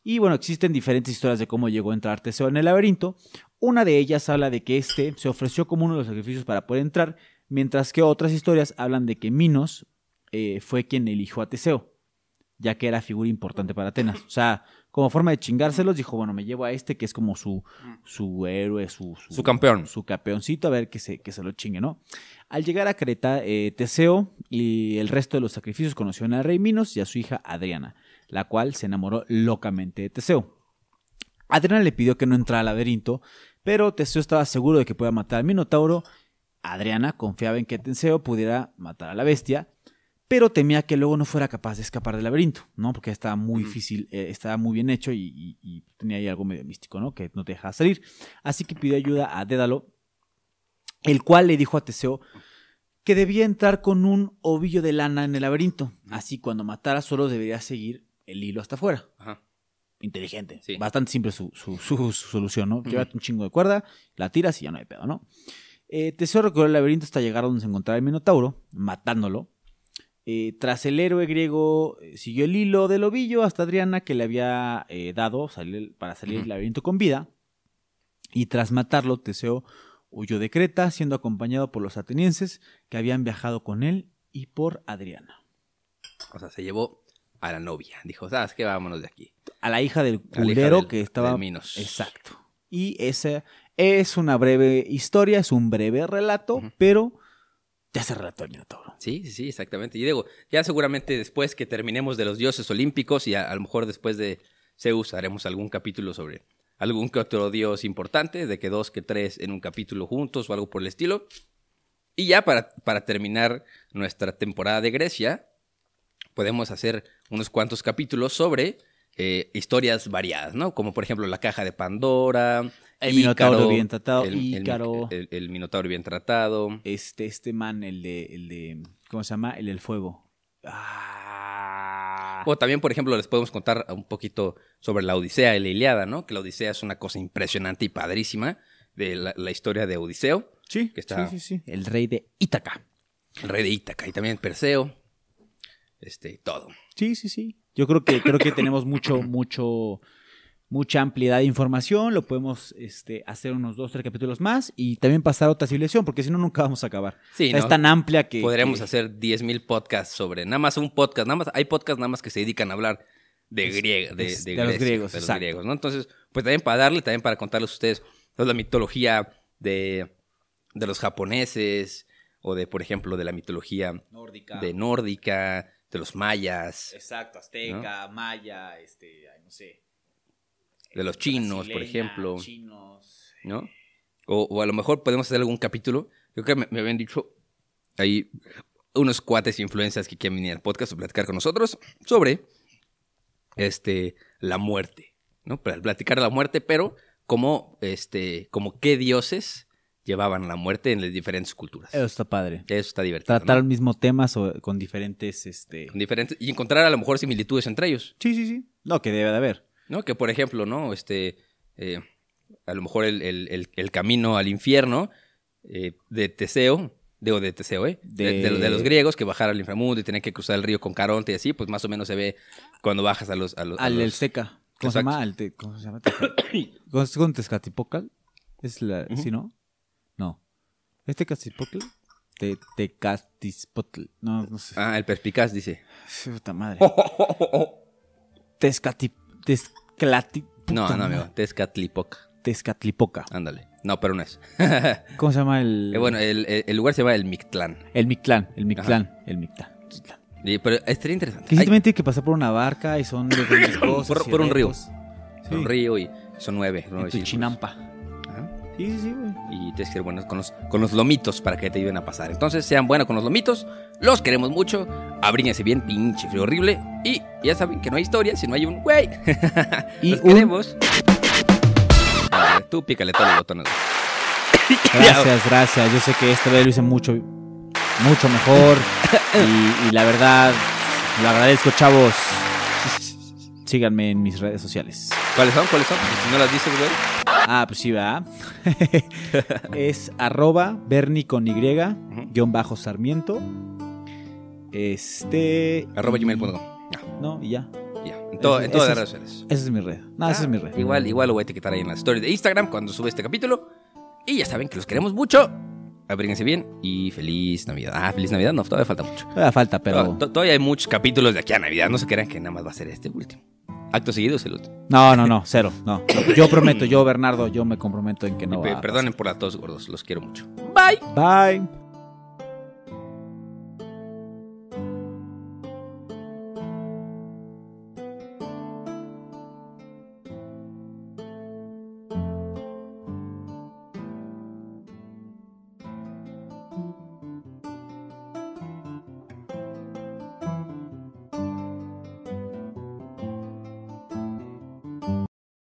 Y bueno, existen diferentes historias de cómo llegó a entrar Teseo en el laberinto. Una de ellas habla de que este se ofreció como uno de los sacrificios para poder entrar, mientras que otras historias hablan de que Minos eh, fue quien eligió a Teseo, ya que era figura importante para Atenas. O sea, como forma de chingárselos, dijo, bueno, me llevo a este que es como su, su héroe, su, Su campeón. su campeoncito, a ver que se, que se lo chingue, ¿no? Al llegar a Creta, eh, Teseo y el resto de los sacrificios conocieron al rey Minos y a su hija Adriana, la cual se enamoró locamente de Teseo. Adriana le pidió que no entrara al laberinto, pero Teseo estaba seguro de que podía matar al Minotauro. Adriana confiaba en que Teseo pudiera matar a la bestia, pero temía que luego no fuera capaz de escapar del laberinto, ¿no? Porque estaba muy difícil, eh, estaba muy bien hecho y, y- y tenía ahí algo medio místico, ¿no? Que no te dejaba salir. Así que pidió ayuda a Dédalo, el cual le dijo a Teseo que debía entrar con un ovillo de lana en el laberinto. Así cuando matara solo debería seguir el hilo hasta afuera. Ajá. Inteligente. Sí. Bastante simple su, su- su- su solución, ¿no? Llévate un chingo de cuerda, la tiras y ya no hay pedo, ¿no? Eh, Teseo recorrió el laberinto hasta llegar a donde se encontraba el Minotauro, matándolo. Eh, tras el héroe griego, eh, siguió el hilo del ovillo hasta Adriana, que le había dado salir- para salir del laberinto con vida. Y tras matarlo, Teseo huyó de Creta, siendo acompañado por los atenienses que habían viajado con él y por Adriana. O sea, se llevó a la novia. Dijo, ¿sabes qué? Vámonos de aquí. A la hija del culero que estaba. del Minos. Exacto. Y esa es una breve historia, es un breve relato, pero ya se relató el Minotauro. Sí, sí, sí, exactamente. Y digo, ya seguramente después que terminemos de los dioses olímpicos y a, a lo mejor después de Zeus haremos algún capítulo sobre algún que otro dios importante, de que dos, que tres en un capítulo juntos o algo por el estilo. Y ya para, para terminar nuestra temporada de Grecia, podemos hacer unos cuantos capítulos sobre eh, historias variadas, ¿no? Como por ejemplo la caja de Pandora, El Minotauro Ícaro, bien tratado, el, Ícaro. el- el Minotauro bien tratado. Este, este man, el de, el de. ¿Cómo se llama? El del fuego. Ah. O también, por ejemplo, les podemos contar un poquito sobre la Odisea y la Iliada, ¿no? Que la Odisea es una cosa impresionante y padrísima de la, la historia de Odiseo, Sí, que está- sí, sí, sí. El rey de Ítaca. el rey de Ítaca y también Perseo, este, y todo. Sí, sí, sí. Yo creo que creo que tenemos mucho, mucho, mucha ampliedad de información. Lo podemos este, hacer unos dos, tres capítulos más y también pasar a otra civilización, porque si no, nunca vamos a acabar. Sí, O sea, ¿no? Es tan amplia que. Podríamos que- hacer 10.000 podcasts sobre, nada más un podcast, nada más, hay podcasts nada más que se dedican a hablar de, griega, los griegos, de los griegos, ¿no? Entonces, pues también para darle, también para contarles a ustedes toda la mitología de, de los japoneses o de, por ejemplo, de la mitología Nórdica. de nórdica, de los mayas, Exacto, azteca, maya, este, ay, no sé. De los chinos, por ejemplo, Chinos. ¿no? O, o a lo mejor podemos hacer algún capítulo. Yo creo que me, me habían dicho ahí unos cuates influencias que quieren venir al podcast a platicar con nosotros sobre este la muerte, ¿no? Para platicar de la muerte, pero como este como qué dioses llevaban la muerte en las diferentes culturas. Eso está padre. Eso está divertido. Tratar ¿no? el mismo tema con diferentes, este... Con diferentes y encontrar a lo mejor similitudes entre ellos. Sí, sí, sí. No, que debe de haber. ¿No? Que por ejemplo, ¿no? Este, eh, a lo mejor el, el- el- el camino al infierno eh, de Teseo, digo de Teseo, ¿eh? De, De- de- de los griegos que bajar al inframundo y tener que cruzar el río con Caronte y así, pues más o menos se ve cuando bajas a los... A los, a Al los- el seca. ¿Cómo se llama? Al te- ¿Cómo se llama? ¿Cómo es con Tezcatlipocal? ¿Es la... Ujú. ¿Sí, no? No. ¿Es Tezcatlipocal? Te, Tecatispotl. No, no sé. Ah, el perspicaz dice. Puta madre. Tezcatip... Tezclati... No, no, amigo. Tezcatlipoca. Tezcatlipoca. Ándale. No, pero no es. ¿Cómo se llama el...? Eh, bueno, el, el- el lugar se llama el Mictlán. El Mictlán. El Mictlán. El Mictlán. Y- pero estaría interesante. Que sí Hay- que pasar por una barca y son diferentes cosas. por- por un río. por un Sí. río y son nueve. nueve En. Sí, sí, sí, güey. y tienes que ser buenos con los, con los lomitos para que te ayuden a pasar. Entonces, sean buenos con los lomitos, los queremos mucho, abríguense bien, pinche frío horrible, y ya saben que no hay historia si no hay un güey. Y los un- queremos. A ver, tú pícale todos los botones. Gracias, gracias. Yo sé que esta vez lo hice mucho, mucho mejor. y, y la verdad, lo agradezco, chavos. Síganme en mis redes sociales. ¿Cuáles son? ¿Cuáles son? Si no las dices, güey. Ah, pues sí, va. es arroba Bernie con Y, guion bajo Sarmiento. Este. Arroba gmail.com. No, y ya. ya. En, todo- en todas las es- redes sociales. Esa es mi red. No, esa es mi red. Igual, igual lo voy a etiquetar ahí en las stories de Instagram cuando sube este capítulo. Y ya saben que los queremos mucho. Abríguense bien y feliz Navidad. Ah, feliz Navidad, no, todavía falta mucho. Todavía falta, pero. To- to- Todavía hay muchos capítulos de aquí a Navidad. No se crean que nada más va a ser este último. Acto seguido es el último. No, no, no, cero. No. Yo prometo, yo, Bernardo, yo me comprometo en que no va. a perdonen por la tos, gordos. Los quiero mucho. pasar. Bye.